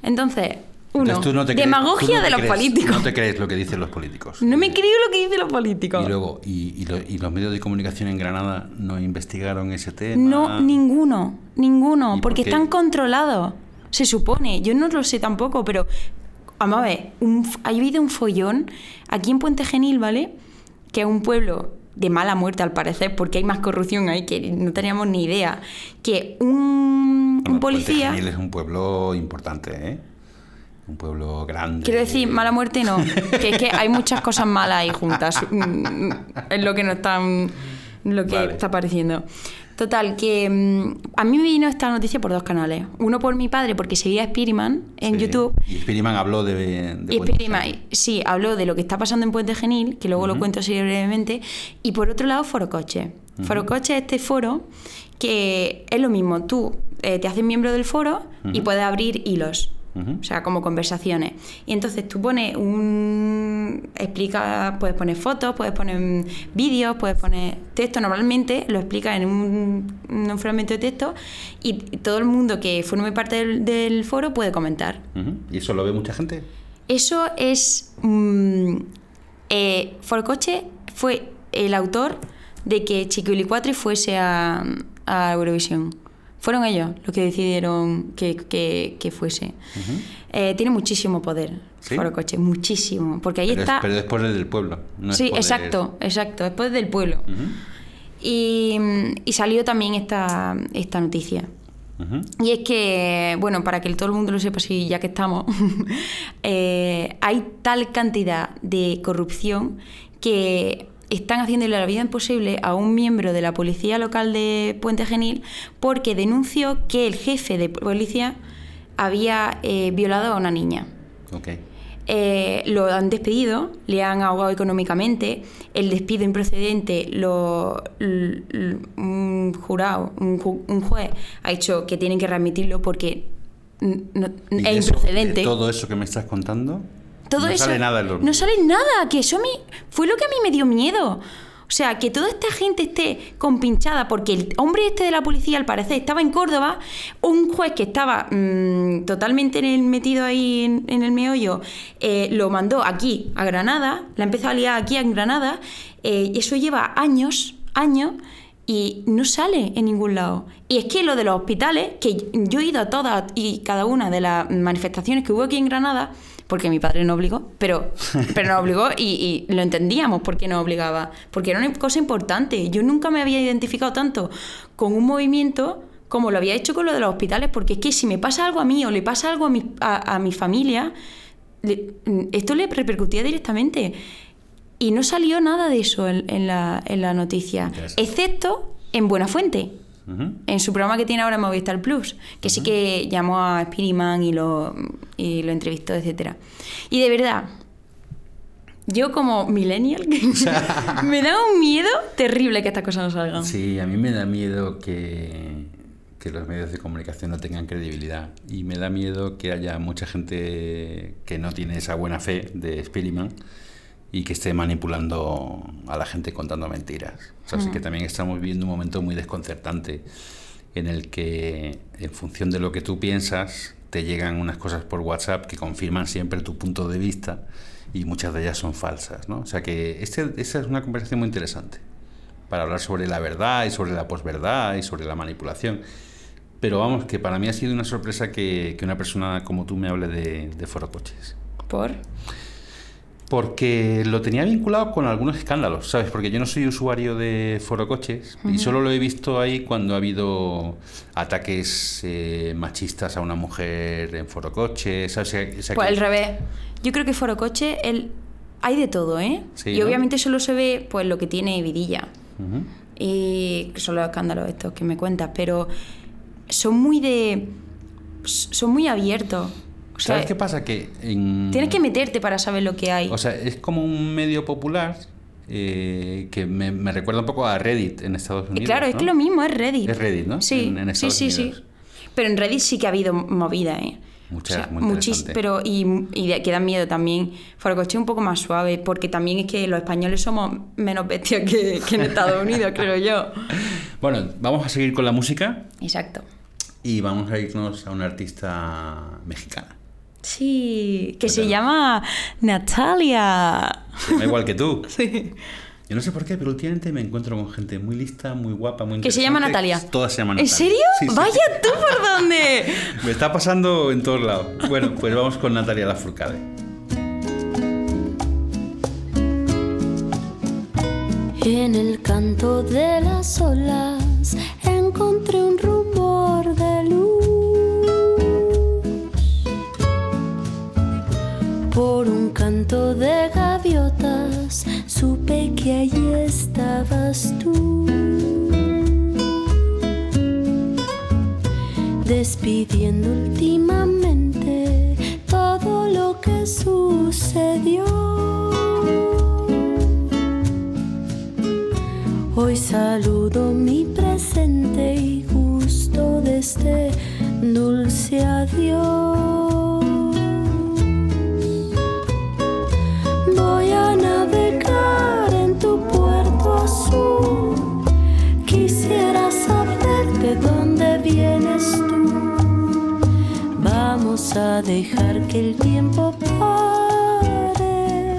Entonces, uno, tú no te crees- demagogia tú no te de los crees- políticos. No te crees lo que dicen los políticos. No me creo lo que dicen los políticos. Y luego, y, y lo- y los medios de comunicación en Granada no investigaron ese tema? No, ninguno, ninguno, ¿Y por porque qué? están controlados, se supone. Yo no lo sé tampoco, pero vamos a ver, un ha habido un follón aquí en Puente Genil, ¿vale? Que es un pueblo de mala muerte al parecer, porque hay más corrupción ahí que no teníamos ni idea. Que un, Bueno, un policía... Puente Genil es un pueblo importante, ¿eh? Un pueblo grande. Quiero decir, mala muerte no, que es que hay muchas cosas malas ahí juntas. Mm, Es lo que están. lo que Vale. está apareciendo. Total, que mm, a mí me vino esta noticia por dos canales. Uno por mi padre, porque seguía a Spiderman en Sí. YouTube. Y Spiriman habló de. de Y Genil. sí, habló de lo que está pasando en Puente Genil, que luego lo cuento así brevemente. Y por otro lado, Foro Coche. Foro Coche es este foro que es lo mismo. Tú eh, te haces miembro del foro y puedes abrir hilos. O sea, como conversaciones. Y entonces tú pones un. Explica, puedes poner fotos, puedes poner vídeos, puedes poner texto. Normalmente lo explica en un, un fragmento de texto y todo el mundo que forme parte del, del foro puede comentar. ¿Y eso lo ve mucha gente? Eso es. mm, eh, Forcoche fue el autor de que Chiquilicuatri fuese a, a Eurovisión. Fueron ellos los que decidieron que, que- que fuese. Eh, tiene muchísimo poder, ¿Sí? Forcoche, muchísimo. Porque ahí Pero, es- está. pero después del pueblo. no es sí, poder- exacto, exacto. Después del pueblo. Y, y salió también esta, esta noticia. Y es que, bueno, para que todo el mundo lo sepa, si ya que estamos, eh, hay tal cantidad de corrupción que están haciéndole la vida imposible a un miembro de la policía local de Puente Genil porque denunció que el jefe de policía había eh, violado a una niña. Ok. Eh, lo han despedido, le han ahogado económicamente, el despido improcedente, lo, l- l- un jurado, un, ju- un juez ha dicho que tienen que readmitirlo porque n- no- ¿Y de es eso- improcedente. de todo eso que me estás contando, Todo no eso, sale nada No sale nada, que eso me, fue lo que a mí me dio miedo. O sea, que toda esta gente esté compinchada porque el hombre este de la policía al parecer estaba en Córdoba, un juez que estaba mm, totalmente en el- metido ahí en, en el meollo, eh, lo mandó aquí, a Granada, la empezó a liar aquí en Granada, eh, y eso lleva años, años, y no sale en ningún lado. Y es que lo de los hospitales, que yo he ido a todas y cada una de las manifestaciones que hubo aquí en Granada, porque mi padre no obligó, pero, pero nos obligó y, y lo entendíamos por qué nos obligaba, porque era una cosa importante. Yo nunca me había identificado tanto con un movimiento como lo había hecho con lo de los hospitales, porque es que si me pasa algo a mí o le pasa algo a mi, a, a mi familia, le- esto le repercutía directamente. Y no salió nada de eso en, en la, en la noticia, excepto en Buenafuente, Ujú. en su programa que tiene ahora en Movistar Plus, que sí que llamó a Spiriman y lo, y lo entrevistó, etcétera. Y de verdad, yo como millennial, me da un miedo terrible que estas cosas no salgan. Sí, a mí me da miedo que, que los medios de comunicación no tengan credibilidad y me da miedo que haya mucha gente que no tiene esa buena fe de Spiriman y que esté manipulando a la gente contando mentiras. O sea, Así que también estamos viviendo un momento muy desconcertante en el que en función de lo que tú piensas te llegan unas cosas por WhatsApp que confirman siempre tu punto de vista y muchas de ellas son falsas. ¿no? O sea que este, esta es una conversación muy interesante para hablar sobre la verdad y sobre la posverdad y sobre la manipulación. Pero vamos, que para mí ha sido una sorpresa que, que una persona como tú me hable de, de forocoches. ¿Por? Porque lo tenía vinculado con algunos escándalos, ¿sabes? Porque yo no soy usuario de forocoches y solo lo he visto ahí cuando ha habido ataques eh, machistas a una mujer en forocoches, ¿sabes? O sea, Pues que- al revés. Yo creo que Forocoche, el... hay de todo, ¿eh? Sí, y ¿no? obviamente solo se ve pues lo que tiene Vidilla. Ujú. y que son los escándalos estos que me cuentas, pero son muy de... son muy abiertos. O sea, ¿Sabes qué pasa? Que en... tienes que meterte para saber lo que hay. O sea, es como un medio popular eh, que me, me recuerda un poco a Reddit en Estados Y Unidos. claro, es que lo mismo es Reddit. Es Reddit, ¿no? Sí, En- en sí, Estados sí, sí. Unidos. Pero en Reddit sí que ha habido movida, ¿eh? Muchas, muy muchis- interesante. pero y, y que dan miedo también. Forocoche un poco más suave, porque también es que los españoles somos menos bestias que, que en Estados Unidos, creo yo. Bueno, vamos a seguir con la música Exacto. y vamos a irnos a una artista mexicana. Sí, que se llama Natalia. Se llama igual que tú. Sí. Yo no sé por qué, pero últimamente me encuentro con gente muy lista, muy guapa, muy Que se llama. Natalia. Todas se llaman ¿En Natalia. serio? Sí, sí. Vaya tú por dónde. Me está pasando en todos lados. Bueno, pues vamos con Natalia Lafourcade. En el canto de las olas encontré un rumor de gaviotas supe que allí estabas tú. Despidiendo últimamente todo lo que sucedió. Hoy saludo mi presente y gusto de este dulce adiós. A dejar que el tiempo pare,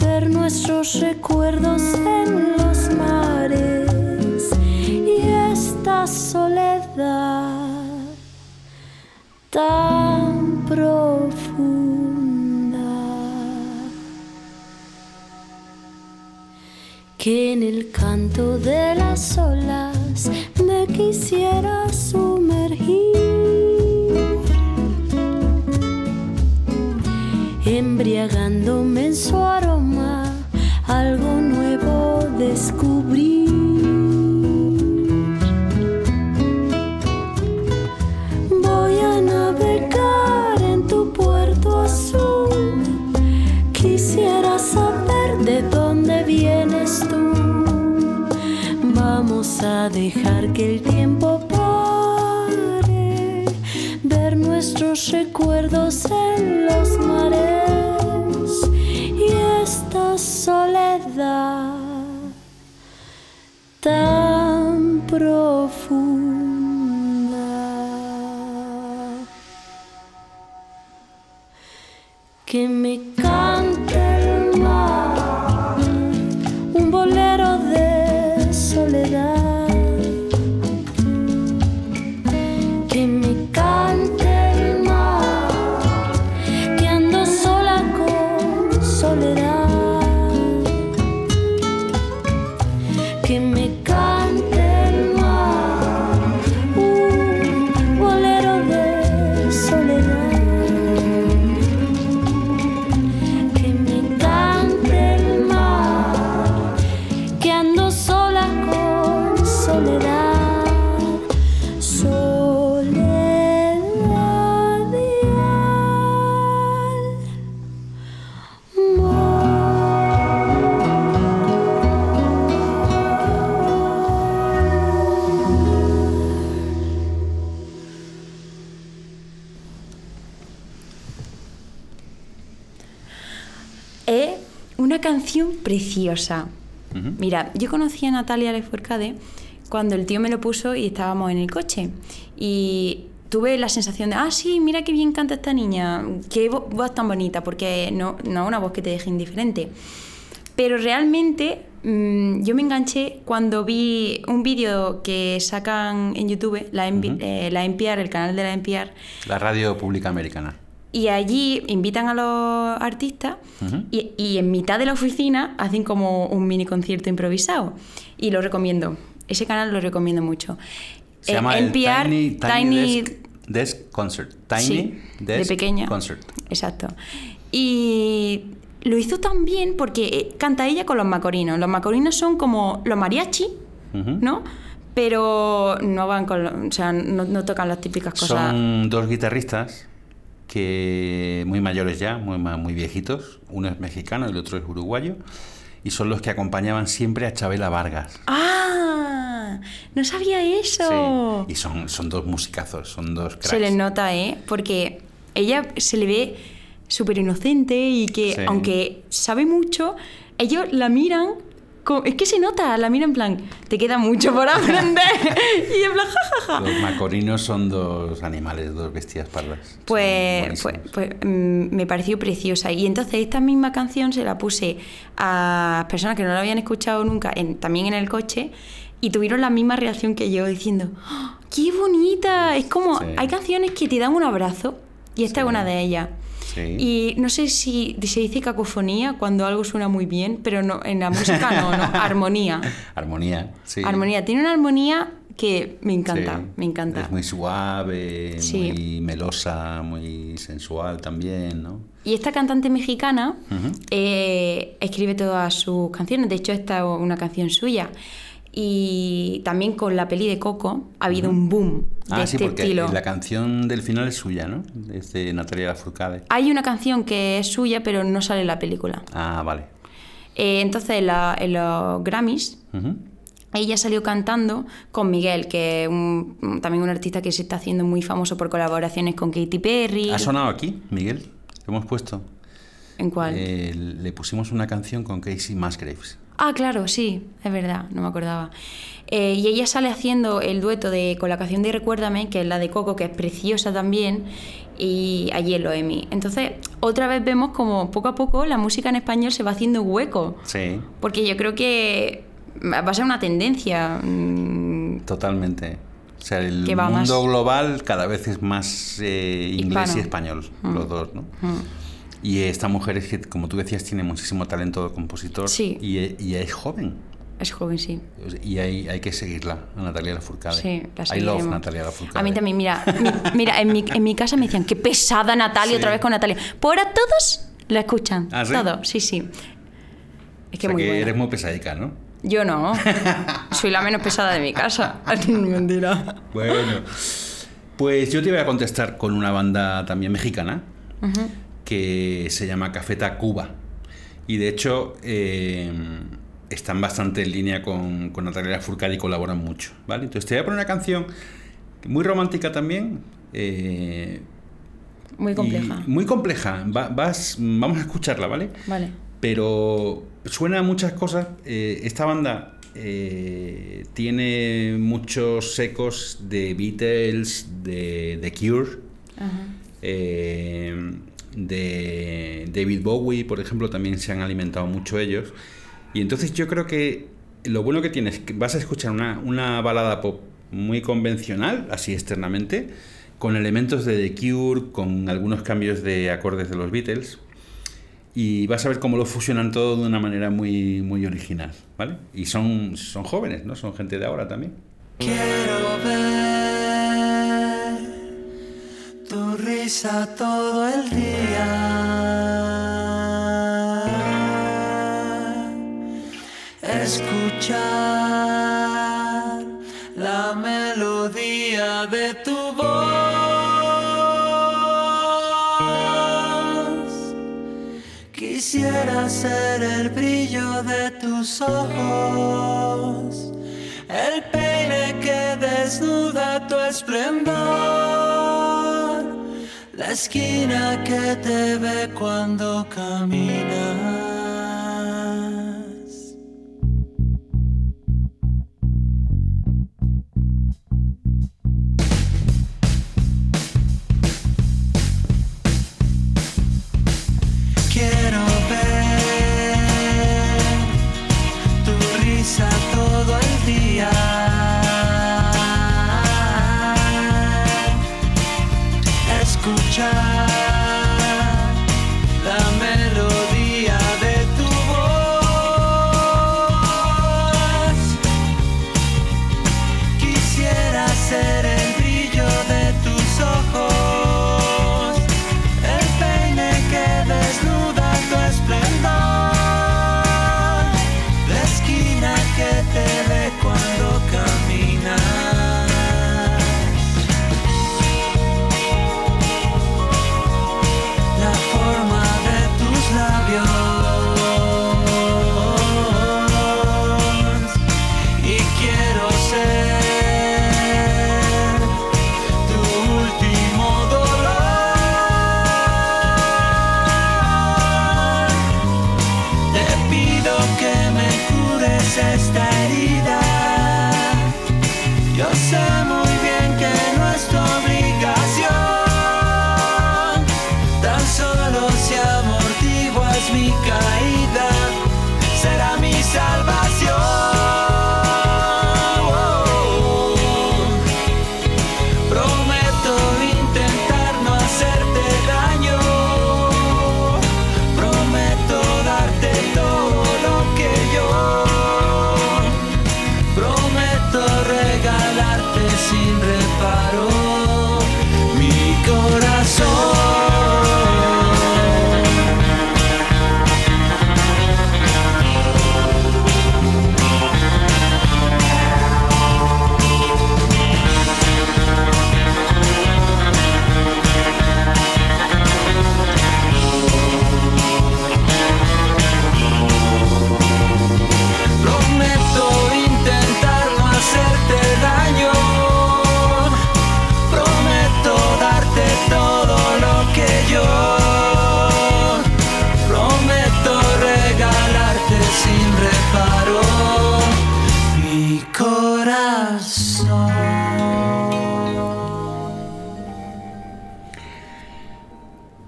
ver nuestros recuerdos en los mares y esta soledad tan profunda que en el canto de las olas me quisiera embriagándome en su aroma, algo nuevo descubrí. Voy a navegar en tu puerto azul. Quisiera saber de dónde vienes tú. Vamos a dejar que el tiempo pare, ver nuestros recuerdos en los mares Que me preciosa. Mira, yo conocí a Natalia Leforcade cuando el tío me lo puso y estábamos en el coche. Y tuve la sensación de, ah, sí, mira qué bien canta esta niña, qué vo- voz tan bonita, porque no, no una voz que te deje indiferente. Pero realmente mm, yo me enganché cuando vi un vídeo que sacan en YouTube, la, NP eh, la NPR, el canal de la NPR, La radio pública americana. Y allí invitan a los artistas y, y en mitad de la oficina hacen como un mini concierto improvisado. Y lo recomiendo. Ese canal lo recomiendo mucho. Se Eh, llama el NPR, Tiny, Tiny Tiny- Desk, Desk Concert. Tiny Sí, de Desk pequeña. Concert. Exacto. Y lo hizo tan bien porque eh, canta ella con los macorinos. Los macorinos son como los mariachi. ¿no? Pero no van con, o sea, no, no tocan las típicas cosas. Son dos guitarristas que muy mayores ya, muy, muy viejitos. Uno es mexicano y el otro es uruguayo. Y son los que acompañaban siempre a Chabela Vargas. ¡Ah! No sabía eso. Sí. Y son, son dos musicazos, son dos cracks. Se le nota, ¿eh? Porque ella se le ve súper inocente y que, Sí. aunque sabe mucho, ellos la miran. Es que se nota, la miran en plan, te queda mucho por aprender. y en plan, jajaja. Los macorinos son dos animales, dos bestias pardas. Pues, pues, pues, mm, me pareció preciosa. Y entonces esta misma canción se la puse a personas que no la habían escuchado nunca, en- también en el coche, y tuvieron la misma reacción que yo, diciendo, ¡Ah, ¡qué bonita! Es como, Sí. hay canciones que te dan un abrazo, y esta Sí. es una de ellas. Sí. Y no sé si se dice cacofonía cuando algo suena muy bien, pero no, en la música no, no, armonía. Armonía, sí. Armonía, tiene una armonía que me encanta, Sí. me encanta. Es muy suave, Sí. muy melosa, muy sensual también, ¿no? Y esta cantante mexicana Ujú. eh, escribe todas sus canciones, de hecho esta es una canción suya. Y también con la peli de Coco ha habido un boom de Ah, este sí, porque estilo. la canción del final es suya, ¿no? Es de Natalia Lafourcade. Hay una canción que es suya, pero no sale en la película. Ah, vale. Eh, entonces, en, la- en los Grammys, Ujú. ella salió cantando con Miguel, que es un- también un artista que se está haciendo muy famoso por colaboraciones con Katy Perry. ¿Ha sonado aquí, Miguel? Lo hemos puesto. ¿En cuál? Eh, le pusimos una canción con Casey Musgraves. Ah, claro, sí, es verdad, no me acordaba. Eh, y ella sale haciendo el dueto de, con la canción de Recuérdame, que es la de Coco, que es preciosa también, y allí en los Emmy. Entonces, otra vez vemos como poco a poco la música en español se va haciendo hueco. Sí, Porque yo creo que va a ser una tendencia. mm, totalmente. O sea, el mundo más- global cada vez es más eh, inglés Hispano. y español, Mm. los dos, ¿no? mm. Y esta mujer es que, como tú decías, tiene muchísimo talento de compositor Sí. y, y es joven. Es joven, sí. Y hay, hay que seguirla, a Natalia Lafourcade. Sí, la I love seguiremos. Natalia Lafourcade. A mí también, mira, mi- mira, en mi, en mi casa me decían, qué pesada Natalia, Sí. otra vez con Natalia. Pues ahora todos la escuchan. ¿Ah, sí? Todos, sí, sí. Es O que sea muy que buena. eres muy pesadica, ¿no? Yo no. Soy la menos pesada de mi casa. Mentira. Bueno, pues yo te voy a contestar con una banda también mexicana Ujú. Que se llama Cafeta Cuba. Y de hecho eh, están bastante en línea con, con Natalia Lafourcade y colaboran mucho, ¿vale? Entonces te voy a poner una canción muy romántica también. eh, Muy compleja. muy compleja. Va- vas, vamos a escucharla, ¿vale? Vale. pero suena a muchas cosas. Eh, esta banda eh, tiene muchos ecos de Beatles, de The Cure, Ajá. eh, de David Bowie, por ejemplo, también se han alimentado mucho ellos. Y entonces yo creo que lo bueno que tienes, que vas a escuchar una, una balada pop muy convencional, así externamente, con elementos de The Cure, con algunos cambios de acordes de los Beatles. Y vas a ver cómo lo fusionan todo de una manera muy, muy original, ¿vale? Y son, son jóvenes, ¿no? Son gente de ahora también. Quiero ver tu risa todo el día. Escuchar la melodía de tu voz. Quisiera ser el brillo de tus ojos, el peine que desnuda tu esplendor, esquina que te ve cuando caminas.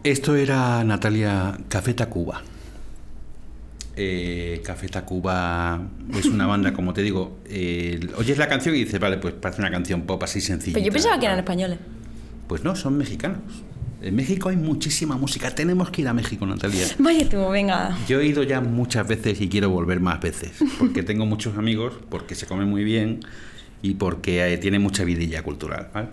Esto era Natalia Café Tacuba. Eh, Café Tacuba es una banda, como te digo, eh, oyes la canción y dices, vale, pues parece una canción pop así sencilla. Pero yo pensaba que eran españoles. Pues no, son mexicanos. En México hay muchísima música. Tenemos que ir a México, Natalia. Vaya tú, venga. Yo he ido ya muchas veces y quiero volver más veces. Porque tengo muchos amigos, porque se come muy bien y porque eh, tiene mucha vidilla cultural. ¿vale?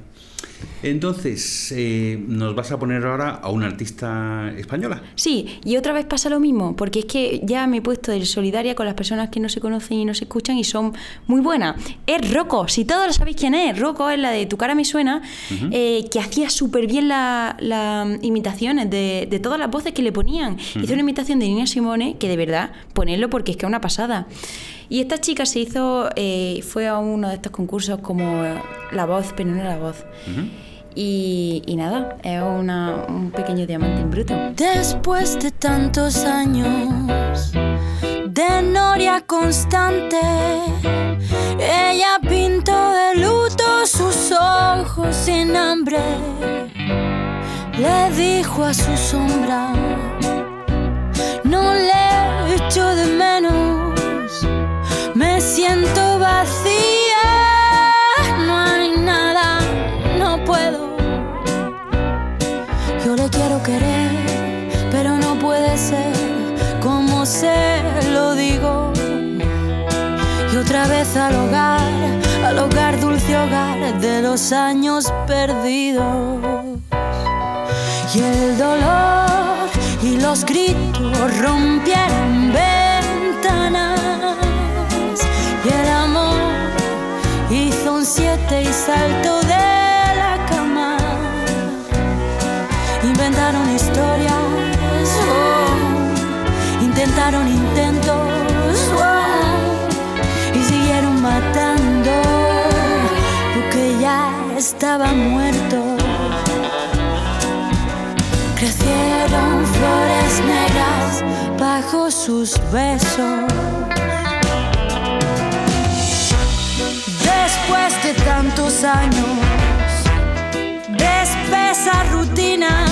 Entonces, eh, nos vas a poner ahora a una artista española. Sí, y otra vez pasa lo mismo, porque es que ya me he puesto de solidaria con las personas que no se conocen y no se escuchan y son muy buenas. Es Rocco, si todos lo sabéis quién es, Rocco es la de Tu cara me suena, eh, que hacía súper bien las la imitaciones de, de todas las voces que le ponían. Hizo una imitación de Nina Simone, que de verdad, ponerlo porque es que es una pasada. Y esta chica se hizo, eh, fue a uno de estos concursos como La Voz, pero no La Voz. Y, y nada, es una- un pequeño diamante en bruto. Después de tantos años de noria constante, ella pintó de luto sus ojos sin hambre. Le dijo a su sombra, no le echo de menos, me siento vacía, no hay nada, no puedo. Yo le quiero querer, pero no puede ser como se lo digo. Y otra vez al hogar, al hogar, dulce hogar de los años perdidos. Y el dolor y los gritos rompieron siete y saltó de la cama. Inventaron historias, oh, intentaron intentos oh, y siguieron matando lo que ya estaba muerto. Crecieron flores negras bajo sus besos. Después de tantos años de espesa rutina,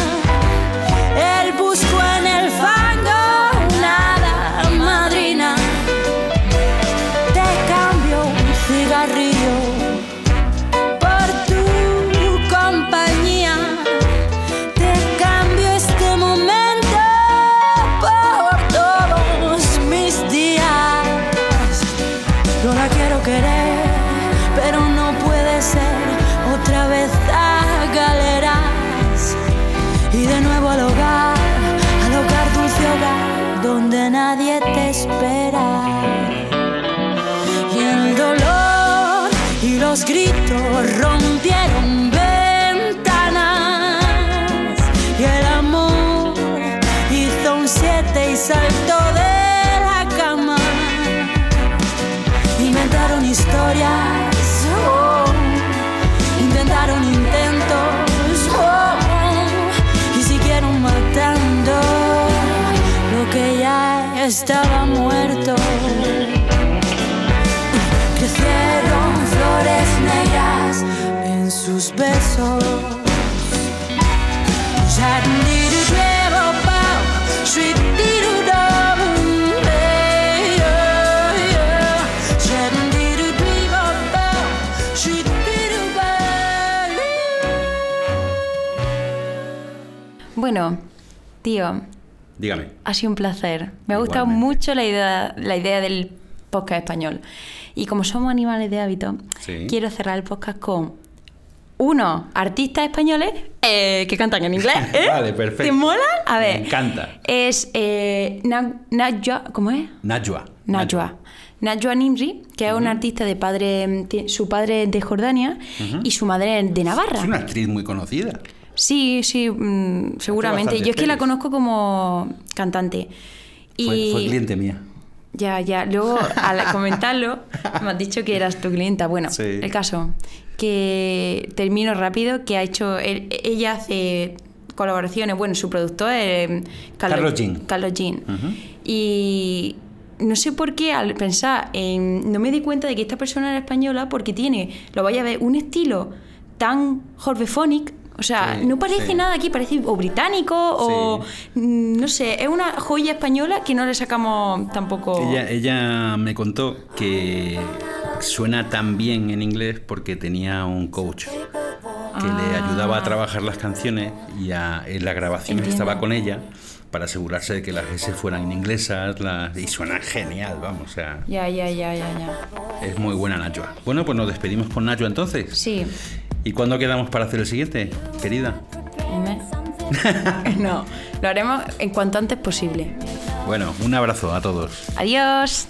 tío, Dígame. ha sido un placer. Me ha gustado Igualmente. mucho la idea, la idea del podcast español. Y como somos animales de hábito, Sí. quiero cerrar el podcast con unos artistas españoles eh, que cantan en inglés. ¿eh? Vale, perfecto. ¿Te mola? A Me ver. encanta. Es eh, Najwa, ¿cómo es? Najwa. Najwa. Najwa Nimri, que es una artista de padre, su padre es de Jordania y su madre es de Navarra. Es una actriz muy conocida. Sí, sí, mm, seguramente. Yo es que la conozco como cantante. Y Fue, fue cliente mía. ya, ya. Luego, al comentarlo, me has dicho que eras tu clienta. Bueno, Sí. el caso, que termino rápido, que ha hecho, él- ella hace colaboraciones, bueno, su productor es Carlos Jean. Carlos Jean. Y no sé por qué al pensar en... No me di cuenta de que esta persona era española porque tiene, lo vaya a ver, un estilo tan Jorbephonic, O sea, Sí, no parece sí. nada aquí, parece o británico o mm, no sé, es una joya española que no le sacamos tampoco. Ella, ella me contó que suena tan bien en inglés porque tenía un coach que le ayudaba a trabajar las canciones y a- en la grabación Entiendo. estaba con ella para asegurarse de que las S fueran inglesas las, y suena genial, vamos, o sea, Ya, ya, ya, ya, ya. es muy buena Najwa. Bueno, pues nos despedimos con Najwa entonces. Sí. ¿Y cuándo quedamos para hacer el siguiente, querida? No, lo haremos en cuanto antes posible. Bueno, un abrazo a todos. Adiós.